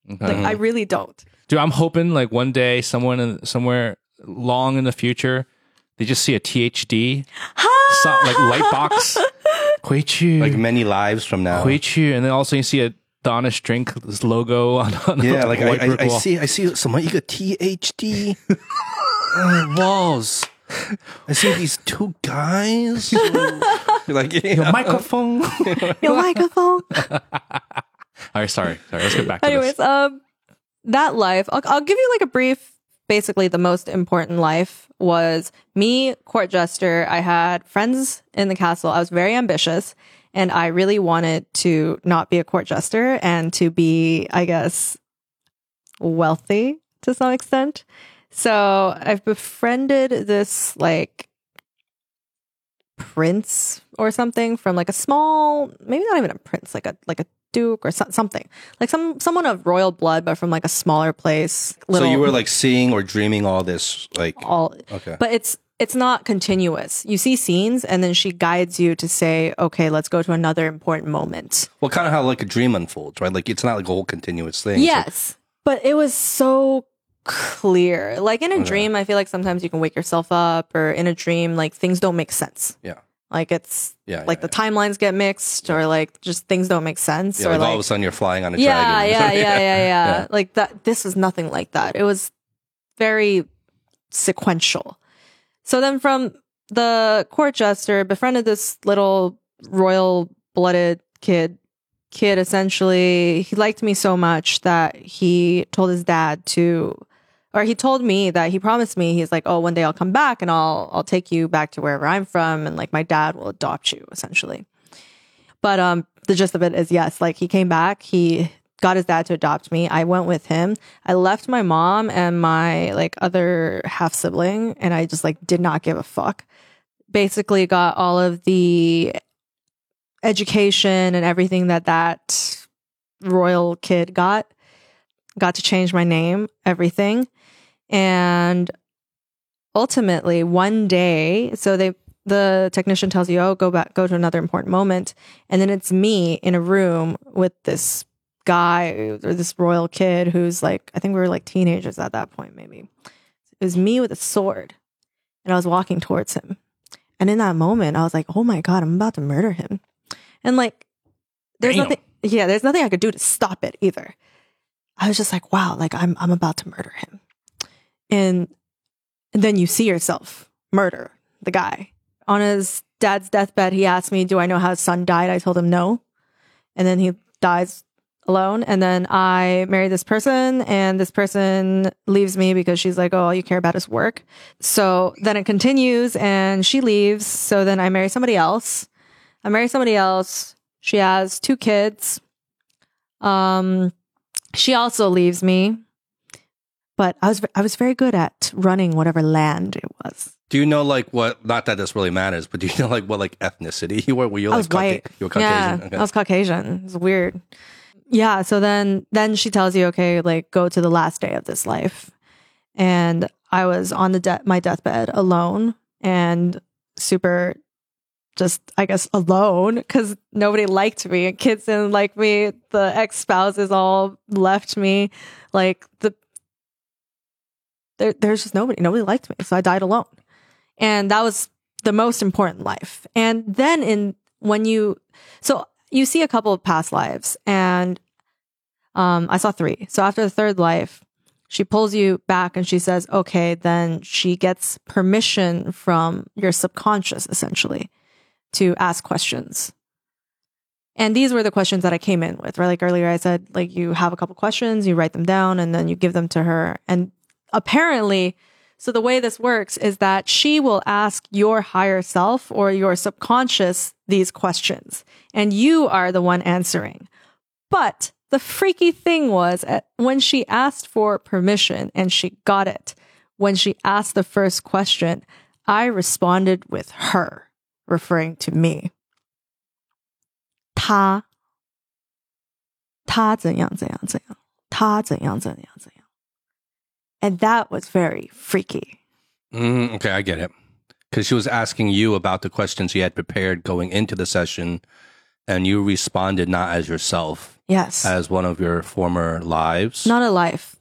Like I really don't. Dude, I'm hoping like one day someone in, somewhere long in the future they just see a THD, so, like lightbox, 回去, like many lives from now, and then also you see a Honest Drink this logo on, on Yeah, the like white I, brick I, I see, I see some like a THD uh, walls. I see these two guys. like, yeah. microphone. Your microphone. All right, sorry, sorry. Let's get back to Anyways, this. um, that life, I'll, I'll give you like a brief, basically the most important life was me, court jester. I had friends in the castle. I was very ambitious and I really wanted to not be a court jester and to be, I guess, wealthy to some extent. So I've befriended this like prince or something from like a small, maybe not even a prince, like a like a duke or so- something, like some someone of royal blood, but from like a smaller place. So you were like seeing or dreaming all this, like, all, okay. but it's it's not continuous. You see scenes, and then she guides you to say, okay, let's go to another important moment. well, kind of how like a dream unfolds, right? Like it's not like a whole continuous thing. So- Yes, but it was so clear. Like in a dream, I feel like sometimes you can wake yourself up, or in a dream, like things don't make sense. yeah. Like it's Yeah, like yeah, the timelines get mixed, or like just things don't make sense, Yeah, or like, like all of a sudden you're flying on a yeah, dragon. yeah, yeah, yeah, yeah, Yeah. Like that. This was nothing like that. It was very sequential. So then, from the court jester, befriended this little royal blooded kid. Kid essentially, he liked me so much that he told his dad to, or he told me that he promised me. He's like, "Oh, one day I'll come back and I'll I'll take you back to wherever I'm from, and like my dad will adopt you, essentially." But um, the gist of it is yes, like he came back, he got his dad to adopt me. I went with him. I left my mom and my like other half sibling, and I just like did not give a fuck. Basically, got all of the education and everything that that royal kid got. Got to change my name, everything, and ultimately one day, so they the technician tells you, "Oh, go back, go to another important moment," and then it's me in a room with this guy or this royal kid who's like, I think we were like teenagers at that point, maybe. It was me with a sword, and I was walking towards him, and in that moment, I was like, "Oh my god, I'm about to murder him," and like, there's Damn. nothing. Yeah, there's nothing I could do to stop it either. I was just like, "Wow, like I'm I'm about to murder him," and and then you see yourself murder the guy on his dad's deathbed, he asked me, Do I know how his son died? I told him no. And then he dies alone. And then I marry this person, and this person leaves me because she's like, Oh, all you care about is work. So then it continues, and she leaves. So then I marry somebody else. I marry somebody else. She has two kids. Um, she also leaves me. But I was I was very good at running whatever land it was. Do you know like what? Not that this really matters, but do you know like what like ethnicity you were? Were you I like was white. You were Caucasian. Yeah, okay. I was Caucasian. It's weird. Yeah. So then, then she tells you, okay, like go to the last day of this life, and I was on the de- my deathbed alone and super, just I guess alone because nobody liked me. Kids didn't like me. The ex spouses all left me. Like the there, there's just nobody. Nobody liked me, so I died alone, and that was the most important life. And then in when you so you see a couple of past lives and Um, I saw three. So after the third life, she pulls you back and she says, okay, then she gets permission from your subconscious essentially to ask questions. And these were the questions that I came in with, right? Like earlier, I said, like, you have a couple questions, you write them down, and then you give them to her. And apparently, so the way this works is that she will ask your higher self or your subconscious these questions, and you are the one answering. But the freaky thing was uh, when she asked for permission and she got it, when she asked the first question, I responded with her, referring to me. 他他怎样怎样怎样，他怎样怎样怎样。 样。And that was very freaky. Mm, okay, I get it. Because she was asking you about the questions you had prepared going into the session, and you responded not as yourself, Yes. as one of your former lives. Not a life.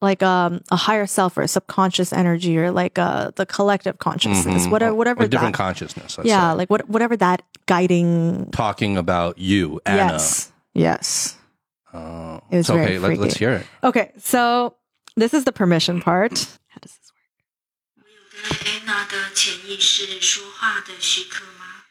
Like um, a higher self or a subconscious energy or like uh, the collective consciousness, Mhm. whatever, whatever a different that, consciousness. let's yeah, say. like what, whatever that guiding. talking about you, Anna. Yes, yes. Oh, It was okay. Let, let's hear it. Okay, so this is the permission part. How does this work? 我有跟安娜的潜意识说话的许可吗？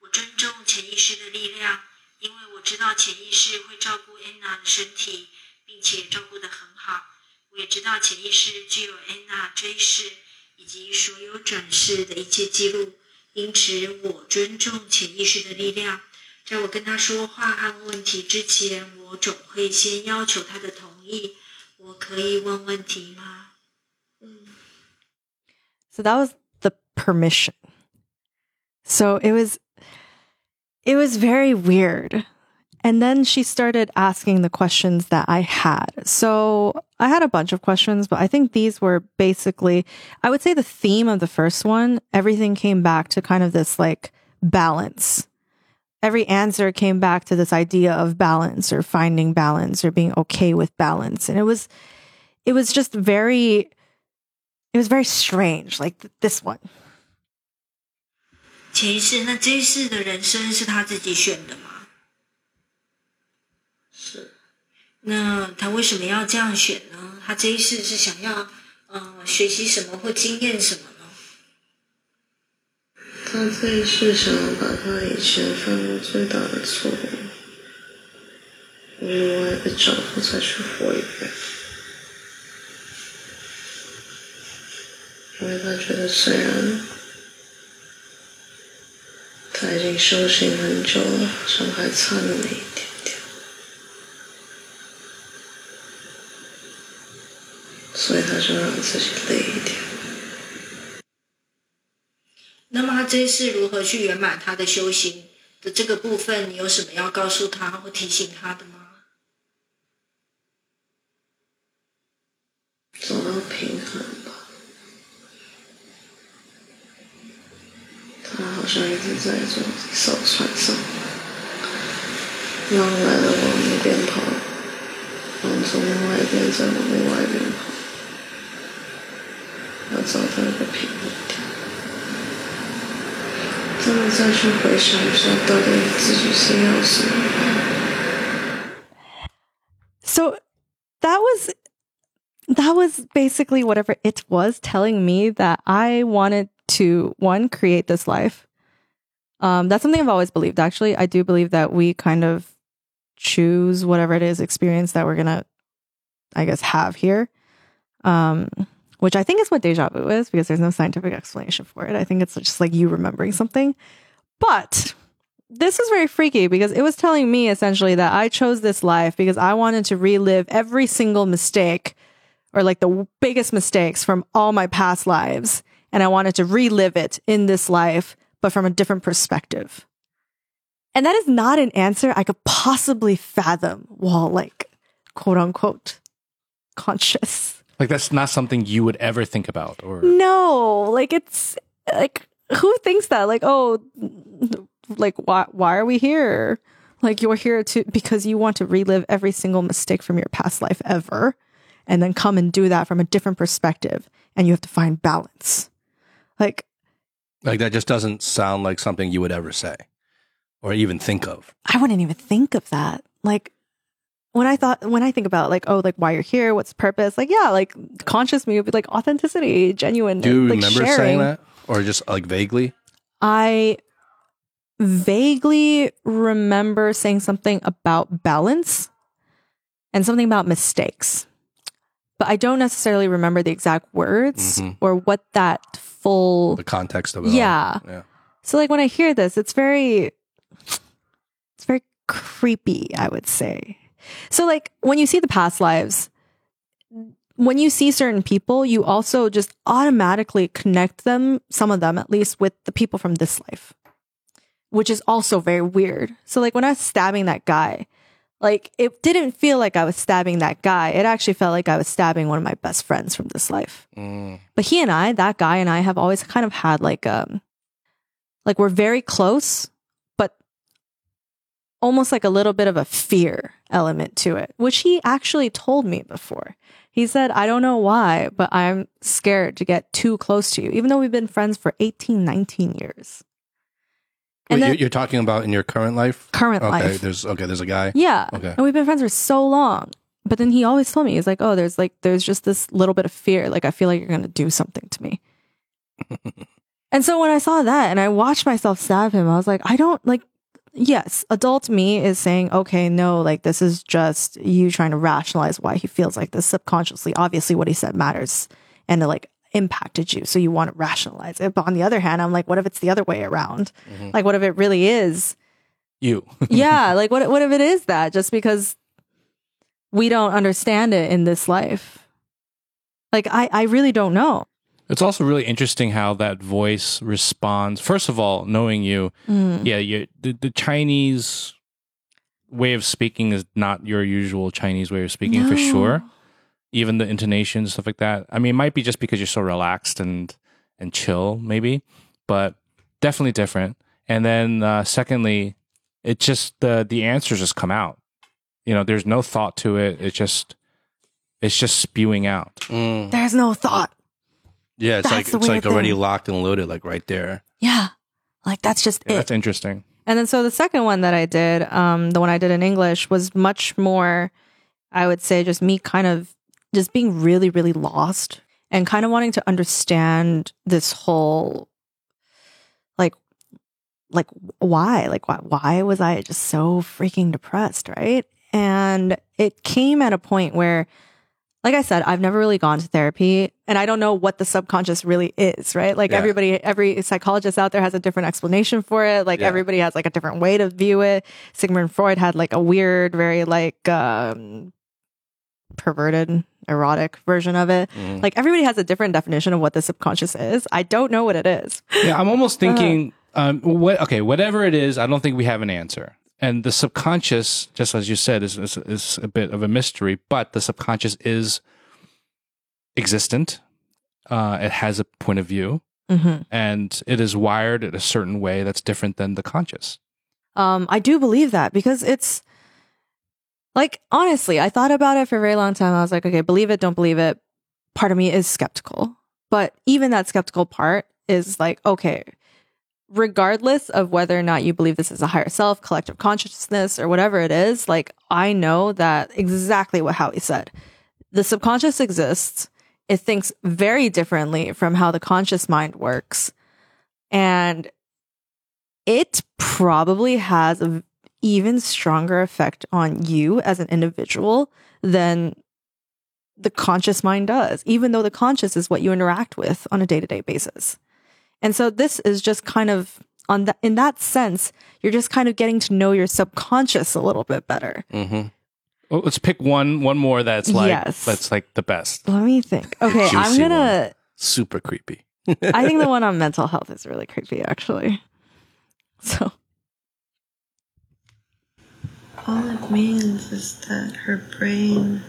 我尊重潜意识的力量，因为我知道潜意识会照顾安娜的身体，并且照顾得很好。我也知道潜意识具有安娜追视以及所有转世的一切记录，因此我尊重潜意识的力量。在我跟他说话和问问题之前，我总会先要求他的同 意。我可以问问题吗？ So that was the permission. So it was it was very weird. And then she started asking the questions that I had. So I had a bunch of questions, but I think these were basically I would say the theme of the first one, everything came back to kind of this like balance. Every answer came back to this idea of balance or finding balance or being okay with balance. And it was it was just very it was very strange, like th- this one. 潜意识，那这一世的人生是他自己选的吗？是。那他为什么要这样选呢？他这一世是想要呃学习什么或经验什么呢？ 他这一世想要把他以前犯过最大的错误，用另外一个角度再去活一遍，因为他觉得虽然他已经修行很久了，好像还差那么一点点，所以他就让自己累一点。那么他这一世如何去圆满他的修行的这个部分，你有什么要告诉他或提醒他的吗？找到平衡吧。他好像一直在这艘船上，浪来了往那边跑，浪从另外一边再往另外一边跑，要找到一个平衡 点。真的再去回想一下，到底自己是要什么？ So that was that was basically whatever it was telling me that I wanted to one create this life. Um, that's something I've always believed. Actually, I do believe that we kind of choose whatever it is experience that we're gonna, I guess, have here. Um, which I think is what deja vu is because there's no scientific explanation for it. I think it's just like you remembering something. But this is very freaky because it was telling me essentially that I chose this life because I wanted to relive every single mistake or like the biggest mistakes from all my past lives. And I wanted to relive it in this life, but from a different perspective. And that is not an answer I could possibly fathom while like quote unquote conscious. Like that's not something you would ever think about or No, like it's like who thinks that? Like, oh, like why why are we here? Like you're here to because you want to relive every single mistake from your past life ever and then come and do that from a different perspective and you have to find balance. Like Like that just doesn't sound like something you would ever say or even think of. I wouldn't even think of that. Like when I thought when I think about like oh like why you're here, what's the purpose? Like yeah, like conscious me would be like authenticity, genuine. Do you like, remember sharing. saying that, or just like vaguely? I vaguely remember saying something about balance and something about mistakes. But I don't necessarily remember the exact words Mhm. or what that full The context of it. Yeah. Yeah. So like when I hear this, it's very it's very creepy, I would say. So like when you see the past lives, when you see certain people, you also just automatically connect them, some of them at least, with the people from this life. Which is also very weird. So like when I was stabbing that guy, like it didn't feel like I was stabbing that guy. It actually felt like I was stabbing one of my best friends from this life. Mm. But he and I, that guy and I have always kind of had like um like we're very close, almost like a little bit of a fear element to it, which he actually told me before. He said, I don't know why, but I'm scared to get too close to you, even though we've been friends for 18, 19 years. Wait, And then- you're, you're talking about in your current life? Current Okay, life. there's okay, there's a guy. Yeah. Okay. And we've been friends for so long. But then he always told me, he's like, oh, there's like, there's just this little bit of fear. Like, I feel like you're going to do something to me. and so when I saw that and I watched myself stab him, I was like, I don't like, yes, adult me is saying, okay, no, like, this is just you trying to rationalize why he feels like this subconsciously. Obviously, what he said matters and it like impacted you. So you want to rationalize it. But on the other hand, I'm like, what if it's the other way around? Mhm. Like, what if it really is? You. yeah, like what what if it is that just because we don't understand it in this life? Like I I really don't know. It's also really interesting how that voice responds. First of all, knowing you, Mm. yeah, you, the, the Chinese way of speaking is not your usual Chinese way of speaking for sure. Even the intonation stuff like that. I mean, it might be just because you're so relaxed and and chill, maybe, but definitely different. And then uh, secondly, it just the the answers just come out. You know, there's no thought to it. It's just it's just spewing out. Mm. There's no thought. Yeah, it's That's like it's like weird already thing. locked and loaded, like right there. Yeah. Like that's just Yeah, it. that's interesting. And then so the second one that I did, um, the one I did in English was much more, I would say, just me kind of just being really, really lost and kind of wanting to understand this whole like like why? Like why why was I just so freaking depressed, right? And it came at a point where like I said, I've never really gone to therapy and I don't know what the subconscious really is, right? Like Yeah. everybody, every psychologist out there has a different explanation for it. Like Yeah. everybody has like a different way to view it. Sigmund Freud had like a weird, very like, um, perverted, erotic version of it. Mhm. Like everybody has a different definition of what the subconscious is. I don't know what it is. Yeah, I'm almost thinking, um, what? Okay, whatever it is, I don't think we have an answer. And the subconscious, just as you said, is, is is a bit of a mystery. But the subconscious is existent. Uh, it has a point of view, hmm and it is wired in a certain way that's different than the conscious. Um, I do believe that because it's like honestly, I thought about it for a very long time. I was like, okay, believe it, don't believe it. Part of me is skeptical, but even that skeptical part is like, okay, regardless of whether or not you believe this is a higher self, collective consciousness, or whatever it is, like I know that exactly what Howie said. The subconscious exists. It thinks very differently from how the conscious mind works. And it probably has an even stronger effect on you as an individual than the conscious mind does, even though the conscious is what you interact with on a day to day basis. And so this is just kind of on that, in that sense, you're just kind of getting to know your subconscious a little bit better. Mm-hmm. Well, let's pick one one more that's like Yes. that's like the best. Let me think. Okay, I'm gonna, Super creepy. I think the one on mental health is really creepy, actually. So, All it means is that her brain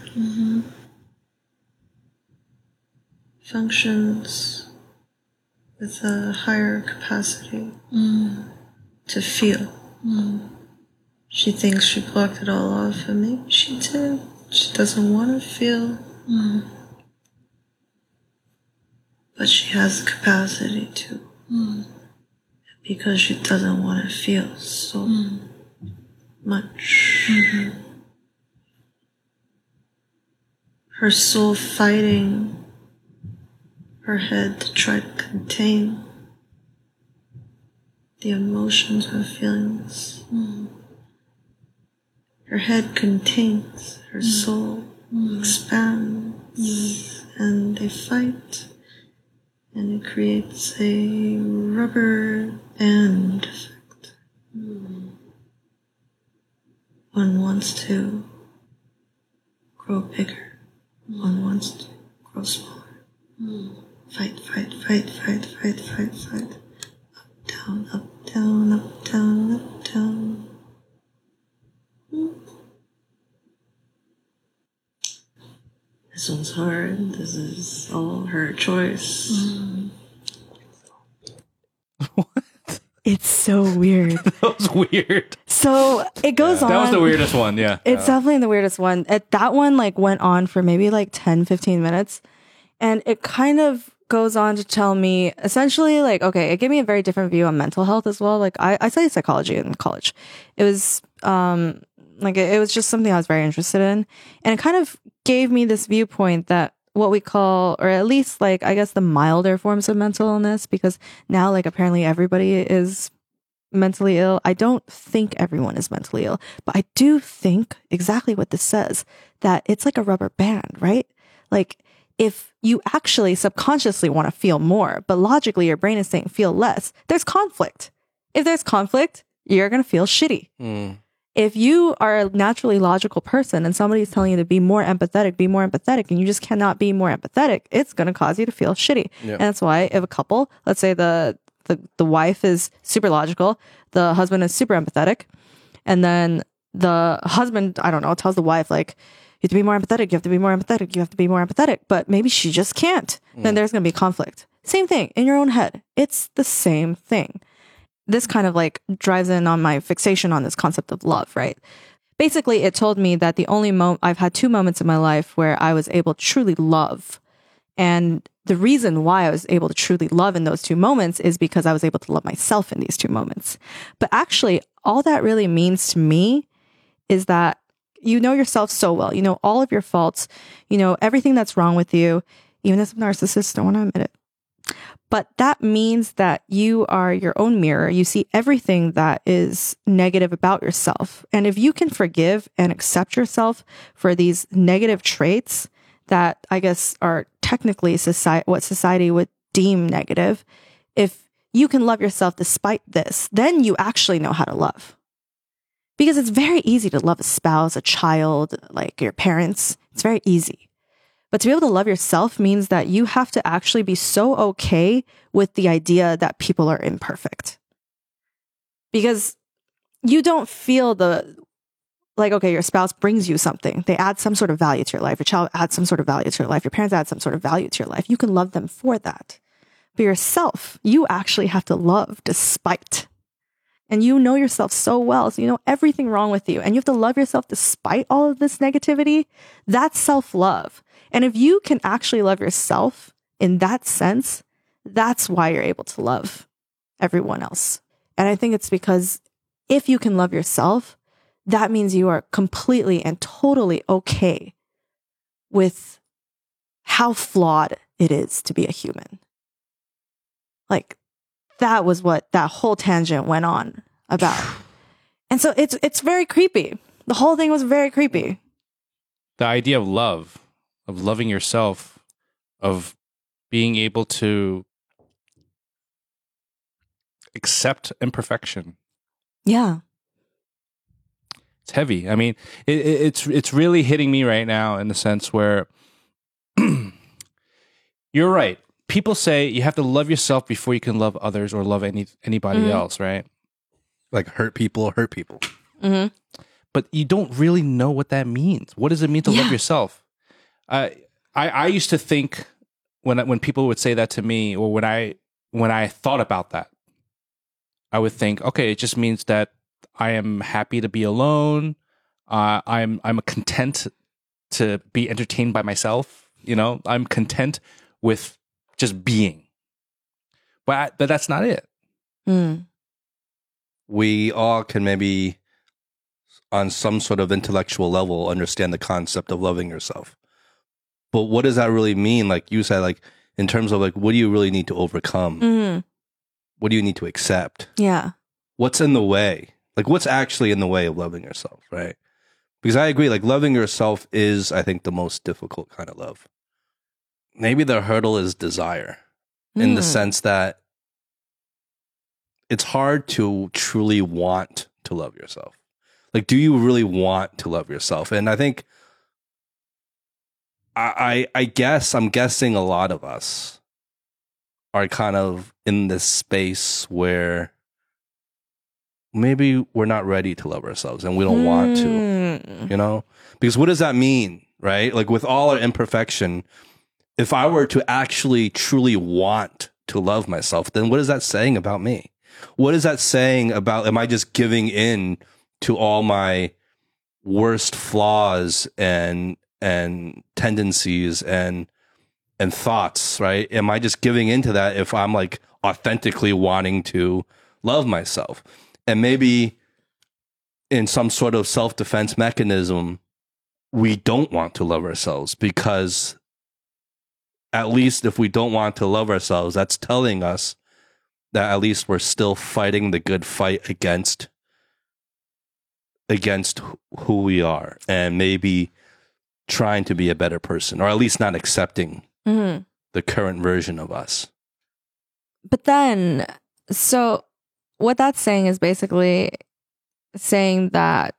functions with a higher capacity mm. to feel. Mm. She thinks she blocked it all off, and maybe she did. She doesn't want to feel. Mm. But she has the capacity to. Because she doesn't want to feel so much. Mm-hmm. her soul fighting her head to try to contain the emotions her feelings. Her head contains, her soul expands, and they fight, and it creates a rubber band effect. One wants to grow bigger, one wants to grow smaller. Fight, fight, fight, fight, fight, fight, fight. Up, down, up, down, up, down, up, down. Hmm. This one's hard. This is all her choice. What? It's so weird. that was weird. so it goes on. That was the weirdest one. Yeah. It's definitely the weirdest one. It, that one like went on for maybe like 10, 15 minutes. And it kind of goes on to tell me essentially like, okay, it gave me a very different view on mental health as well. Like I, I studied psychology in college. It was, um, like it, it was just something I was very interested in. And it kind of gave me this viewpoint that what we call, or at least like, I guess the milder forms of mental illness, because now like apparently everybody is mentally ill. I don't think everyone is mentally ill, but I do think exactly what this says that it's like a rubber band, right? Like if you actually subconsciously want to feel more, but logically your brain is saying feel less, there's conflict. If there's conflict, you're going to feel shitty. Mm. If you are a naturally logical person and somebody's telling you to be more empathetic, be more empathetic, and you just cannot be more empathetic, it's going to cause you to feel shitty. Yeah. And that's why if a couple, let's say the, the, the wife is super logical, the husband is super empathetic, and then the husband, I don't know, tells the wife, like, have to be more empathetic, you have to be more empathetic, you have to be more empathetic, but maybe she just can't. Then mm. there's going to be conflict. Same thing in your own head. It's the same thing. This kind of like drives in on my fixation on this concept of love, right? Basically, it told me that the only moment I've had two moments in my life where I was able to truly love. And the reason why I was able to truly love in those two moments is because I was able to love myself in these two moments. But actually, all that really means to me is that you know yourself so well. You know all of your faults. You know everything that's wrong with you. Even as a narcissist, don't want to admit it. But that means that you are your own mirror. You see everything that is negative about yourself. And if you can forgive and accept yourself for these negative traits that I guess are technically society, what society would deem negative, if you can love yourself despite this, then you actually know how to love. Because it's very easy to love a spouse, a child, like your parents. It's very easy. But to be able to love yourself means that you have to actually be so okay with the idea that people are imperfect. Because you don't feel the, like, okay, your spouse brings you something. They add some sort of value to your life. Your child adds some sort of value to your life. Your parents add some sort of value to your life. You can love them for that. But yourself, you actually have to love despite. And you know yourself so well. So you know everything wrong with you. And you have to love yourself despite all of this negativity. That's self love. And if you can actually love yourself in that sense, that's why you're able to love everyone else. And I think it's because if you can love yourself, that means you are completely and totally okay with how flawed it is to be a human. Like that was what that whole tangent went on about. And so it's it's very creepy. The whole thing was very creepy. The idea of love, of loving yourself, of being able to accept imperfection. Yeah. It's heavy. I mean, it, it, it's it's really hitting me right now in the sense where you're right. People say you have to love yourself before you can love others or love any anybody Mhm. else, right? Like hurt people, hurt people. hmm but you don't really know what that means. What does it mean to love yourself? I I I used to think when when people would say that to me, or when I when I thought about that, I would think, okay, it just means that I am happy to be alone. Uh, I'm I'm content to be entertained by myself. You know, I'm content with just being. But I, but that's not it. Mm. We all can maybe, on some sort of intellectual level, understand the concept of loving yourself. but what does that really mean? Like you said, like in terms of like what do you really need to overcome? Mhm. What do you need to accept? Yeah. What's in the way? Like what's actually in the way of loving yourself, right? Because I agree, like loving yourself is, I think, the most difficult kind of love. Maybe the hurdle is desire in the Mm. sense that it's hard to truly want to love yourself. Like, do you really want to love yourself? And I think, I, I, I guess, I'm guessing a lot of us are kind of in this space where maybe we're not ready to love ourselves and we don't want to Mm. you know because what does that mean right like with all our imperfection if i were to actually truly want to love myself then what is that saying about me? What is that saying about am i just giving in to all my worst flaws and and tendencies and and thoughts right? Am i just giving into that if i'm like authentically wanting to love myself? And maybe in some sort of self defense mechanism, we don't want to love ourselves because at least if we don't want to love ourselves, that's telling us that at least we're still fighting the good fight against against who we are and maybe trying to be a better person or at least not accepting Mhm. the current version of us. But then, so what that's saying is basically saying that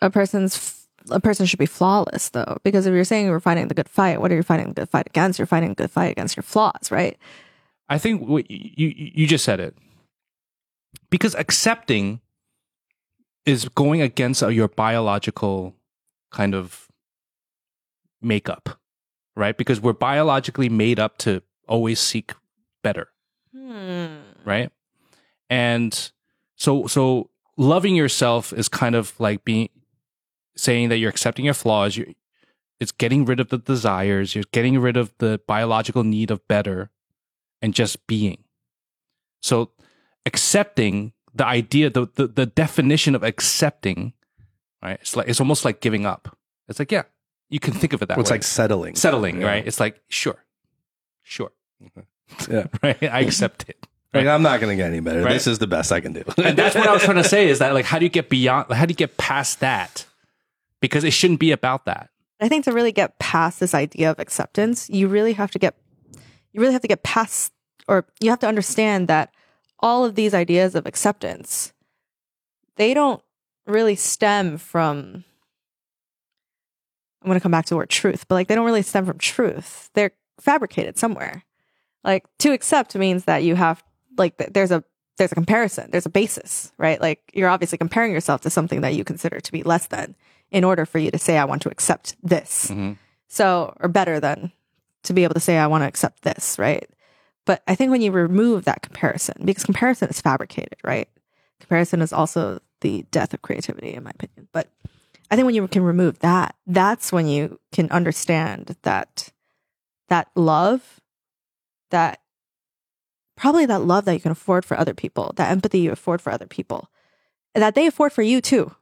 a person's a person should be flawless, though, because if you're saying you're fighting the good fight, what are you fighting the good fight against? You're fighting the good fight against your flaws, right? I think what you you you just said it because accepting is going against uh, your biological kind of makeup, right? Because we're biologically made up to always seek better, Hmm. right? And so so loving yourself is kind of like being saying that you're accepting your flaws. You're, it's getting rid of the desires. You're getting rid of the biological need of better, and just being. So accepting the idea, the the, the definition of accepting, right? It's like it's almost like giving up. It's like yeah, you can think of it that It's way. It's like settling. settling, Yeah. right? It's like sure, sure, Yeah. right? I accept it. Like, I'm not going to get any better. Right. This is the best I can do. and that's what I was trying to say is that like how do you get beyond how do you get past that? Because it shouldn't be about that. I think to really get past this idea of acceptance, you really have to get you really have to get past or you have to understand that all of these ideas of acceptance they don't really stem from I'm going to come back to the word truth, but like they don't really stem from truth. They're fabricated somewhere. Like to accept means that you have like there's a there's a comparison, there's a basis, right? Like you're obviously comparing yourself to something that you consider to be less than in order for you to say I want to accept this. Mhm. So, or better than to be able to say I want to accept this, right? But I think when you remove that comparison, because comparison is fabricated, right? Comparison is also the death of creativity, in my opinion. But I think when you can remove that, that's when you can understand that that love, that probably that love that you can afford for other people, that empathy you afford for other people, that they afford for you too.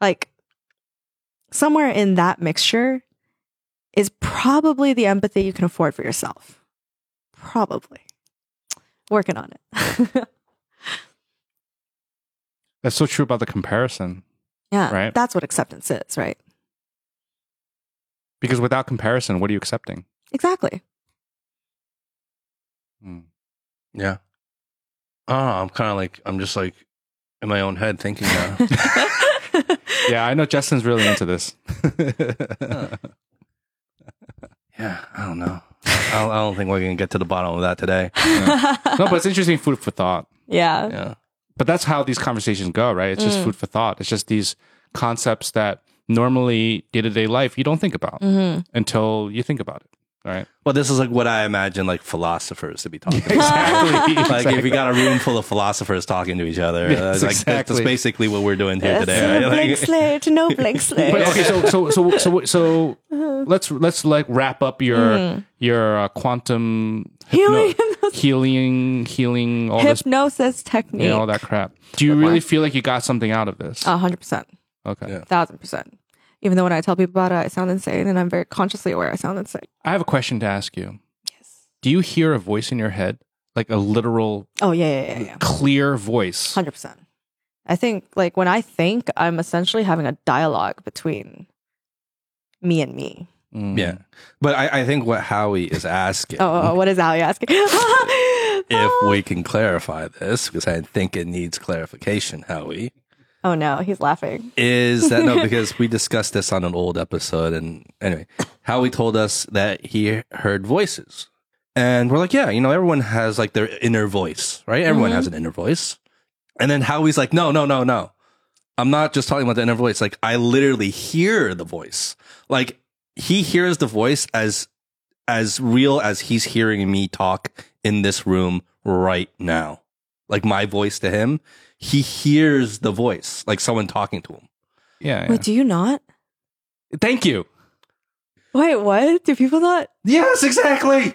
Like somewhere in that mixture is probably the empathy you can afford for yourself. Probably. Working on it. That's so true about the comparison. yeah. Right. That's what acceptance is, right? Because without comparison, what are you accepting? Exactly. Hmm. yeah. Oh, I'm kind of like, I'm just like in my own head thinking now. Yeah, I know Justin's really into this. yeah, I don't know. I don't, I don't think we're going to get to the bottom of that today. no, but it's interesting food for thought. yeah. Yeah. But that's how these conversations go, right? It's just Mm. food for thought. It's just these concepts that normally day to day life you don't think about hmm until you think about it, right? Well, this is like what I imagine like philosophers to be talking about. Exactly. like if you got a room full of philosophers talking to each other, Yes, uh, like, that's- exactly. that's basically what we're doing here Yes, today. Right? blank Like, slate, no blank slate. But okay, so so so so so let's let's like wrap up your Mm. your uh, quantum Healing- hypno- healing healing all this Hypnosis technique. you know, all that crap. Do you really feel like you got something out of this? A hundred percent. okay. Yeah. Thousand percent. Even though when I tell people about it, I sound insane, and I'm very consciously aware I sound insane. I have a question to ask you. Yes. Do you hear a voice in your head, like a literal, Oh yeah, yeah, yeah, yeah. clear voice? Hundred percent. I think like when I think, I'm essentially having a dialogue between me and me. Mm. Yeah. But I, I think what Howie is asking, Oh, oh, oh, what is Howie asking? if we can clarify this, because I think it needs clarification, Howie, oh no, he's laughing. is that no, because we discussed this on an old episode. And anyway, Howie told us that he heard voices. And we're like, yeah, you know, everyone has like their inner voice, right? Everyone has mm-hmm. an inner voice. And then Howie's like, no, no, no, no. I'm not just talking about the inner voice. Like, I literally hear the voice. Like, he hears the voice as as real as he's hearing me talk in this room right now. Like my voice to him, he hears the voice, like someone talking to him. Yeah. yeah. Wait, do you not? Thank you. Wait, what? Do people not? Yes, exactly.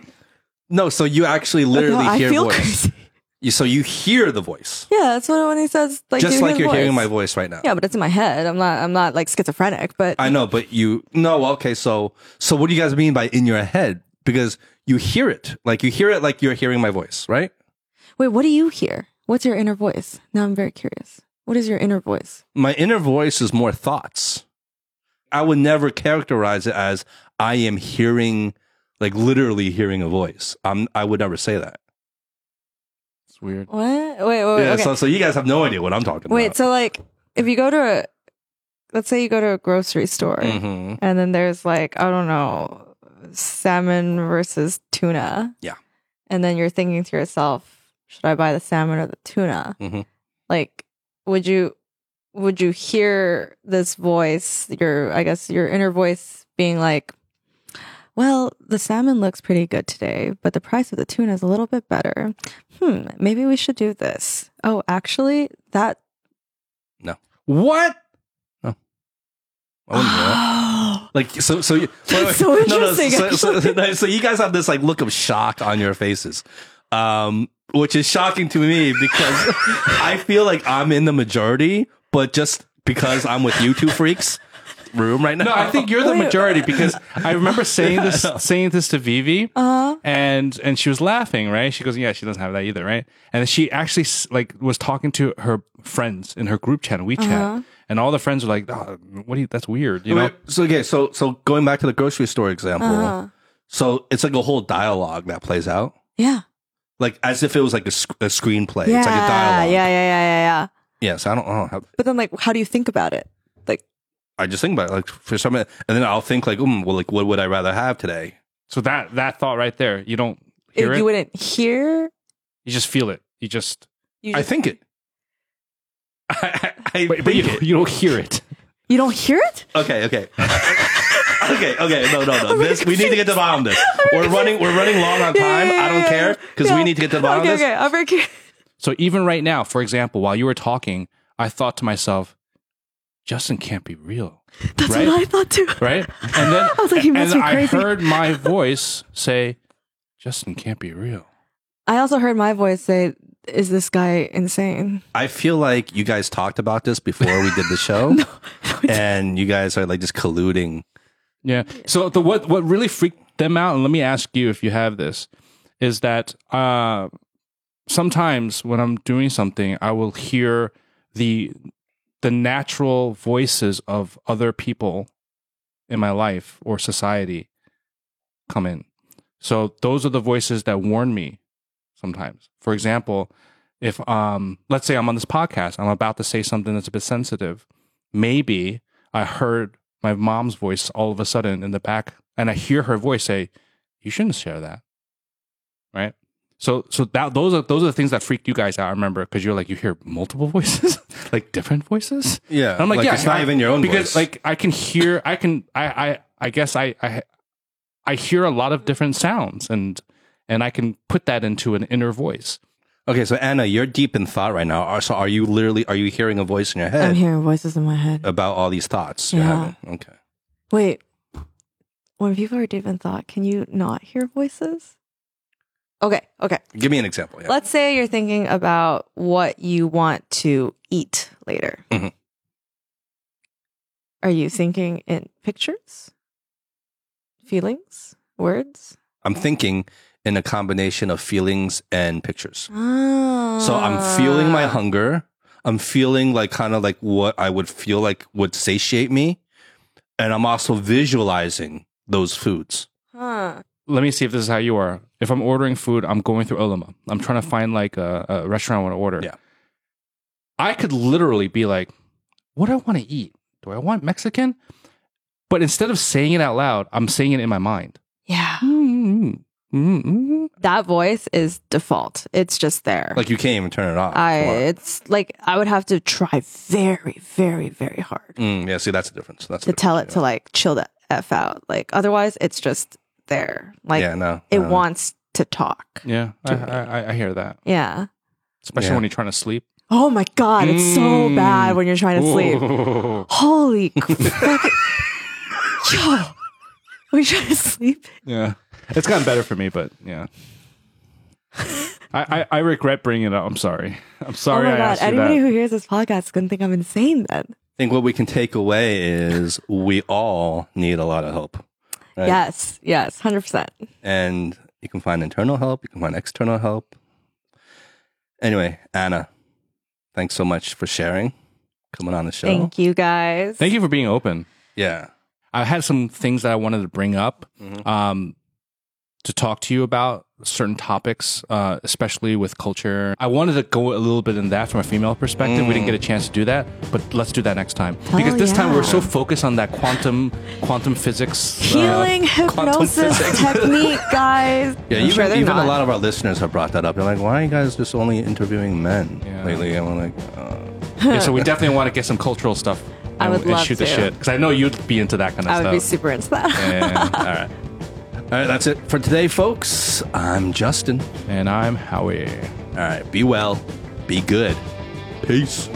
No, so you actually literally No, I hear feel voice. crazy. You, so you hear the voice, Yeah, that's what when he says like just you like you're the hearing my voice right now. Yeah, but it's in my head. I'm not. I'm not like schizophrenic. But I know, but you no. Okay, so so what do you guys mean by in your head? Because you hear it, like you hear it, like you're hearing my voice, right? wait, what do you hear? What's your inner voice? Now I'm very curious. What is your inner voice? My inner voice is more thoughts. I would never characterize it as I am hearing, like literally hearing a voice. I'm, I would never say that. It's weird. What? Wait, wait, wait. yeah, okay. so so you guys have no idea what I'm talking Wait, about. so like if you go to a let's say you go to a grocery store hmm and then there's like, I don't know, salmon versus tuna. Yeah. And then you're thinking to yourself, should I buy the salmon or the tuna? Mhm. Like, would you would you hear this voice, your I guess your inner voice being like, well, the salmon looks pretty good today, but the price of the tuna is a little bit better. Hmm, maybe we should do this. Oh, actually, that no. What? I wouldn't. Like so, so you, That's so interesting, so, so, so, so you guys have this like look of shock on your faces, um, which is shocking to me because I feel like I'm in the majority, but just because I'm with you two freaks room right now. No, I think you're the majority because I remember saying this saying this to Vivi, uh and and she was laughing, right? She goes, "Yeah, she doesn't have that either, right?" And she actually like was talking to her friends in her group chat, WeChat, Uh-huh. and all the friends were like, oh, "What do you? That's weird," you know? Wait, so okay, so so going back to the grocery store example, uh so it's like a whole dialogue that plays out, Yeah. Like as if it was like a, sc- a screenplay. yeah. It's like a dialogue. Yeah, yeah, yeah, yeah, yeah. Yes, I don't, I don't have. But then like how do you think about it? Like I just think about it, like for some, and then I'll think like, um, well, like what would I rather have today? So that that thought right there, you don't hear if it, you wouldn't hear you just feel it. You just, you I think it. I, I but, but you, think don't, it. you don't hear it. you don't hear it? Okay, okay. okay, okay. No, no, no. This we need to get to the bottom of this. We're running we're running long on time. I don't care because we need to get to the bottom okay, of this. Okay, I'm very curious. So even right now, for example, while you were talking, I thought to myself, Justin can't be real, That's Right? what I thought too. right? And then I was like, he and must be I heard my voice say, "Justin can't be real." I also heard my voice say, "Is this guy insane?" I feel like you guys talked about this before we did the show, and you guys are like just colluding. Yeah. So the what what really freaked them out, and let me ask you if you have this, is that uh, sometimes when I'm doing something, I will hear the the natural voices of other people in my life or society come in. So those are the voices that warn me sometimes. For example, if um let's say I'm on this podcast, I'm about to say something that's a bit sensitive. Maybe I heard my mom's voice all of a sudden in the back and I hear her voice say, "You shouldn't share that." Right? So so that those are those are the things that freaked you guys out, I remember, because you're like you hear multiple voices, like different voices. Yeah, And I'm like, yeah, it's not I- even your own because voice. like I can hear, I can, I, I, I guess I, I, I hear a lot of different sounds, and and I can put that into an inner voice. Okay, so Anna, you're deep in thought right now. So are you literally are you hearing a voice in your head I'm hearing voices in my head. about all these thoughts? you're Yeah. having? Okay. Wait, when people are deep in thought, can you not hear voices? Okay, okay. Give me an example. Yeah. Let's say you're thinking about what you want to eat later. Mhm. Are you thinking in pictures, feelings, words? I'm thinking in a combination of feelings and pictures. Ah. So I'm feeling my hunger. I'm feeling like kind of like what I would feel like would satiate me. And I'm also visualizing those foods. Huh. Let me see if this is how you are. If I'm ordering food, I'm going through Olama. I'm trying to find like a, a restaurant I want to order. Yeah. I could literally be like, what do I want to eat? Do I want Mexican? But instead of saying it out loud, I'm saying it in my mind. Yeah. Mm, mm, mm. That voice is default. It's just there. Like you can't even turn it off. I, it's like I would have to try very, very, very hard Mm, yeah, see, that's the difference. That's to the tell it difference, to like chill the f out. Like otherwise, it's just there. Like yeah. yeah, no. it no. wants to talk. Yeah, I, I, I hear that. Yeah. Especially Yeah. when you're trying to sleep. Oh my god, it's so Mm. bad when you're trying to sleep. Ooh. Holy fucking yo! Are you trying to sleep? Yeah, it's gotten better for me, but yeah. I, I, I regret bringing it up. I'm sorry. I'm sorry oh my I god! asked you Anybody that. who hears this podcast is gonna think I'm insane. Then I think what we can take away is we all need a lot of help. Right? yes, yes, hundred percent. And you can find internal help, you can find external help. Anyway, Anna, thanks so much for sharing, coming on the show. Thank you guys. Thank you for being open. Yeah. I had some things that I wanted to bring up Mhm. um, to talk to you about certain topics, uh, especially with culture. I wanted to go a little bit in that from a female perspective. We didn't get a chance to do that, but let's do that next time. Hell because this time we're so focused on that quantum quantum physics. uh, Healing hypnosis physics. technique, guys. Yeah, I'm even, sure they're even a lot of our listeners have brought that up. They're like, why are you guys just only interviewing men Yeah. lately? And we're like, uh, yeah, so we definitely want to get some cultural stuff. I would and love shoot the to. shit because I know you'd be into that kind of I would stuff. be super into that. Yeah. all right. All right, that's it for today, folks. I'm Justin. and I'm Howie. All right, be well, be good. Peace.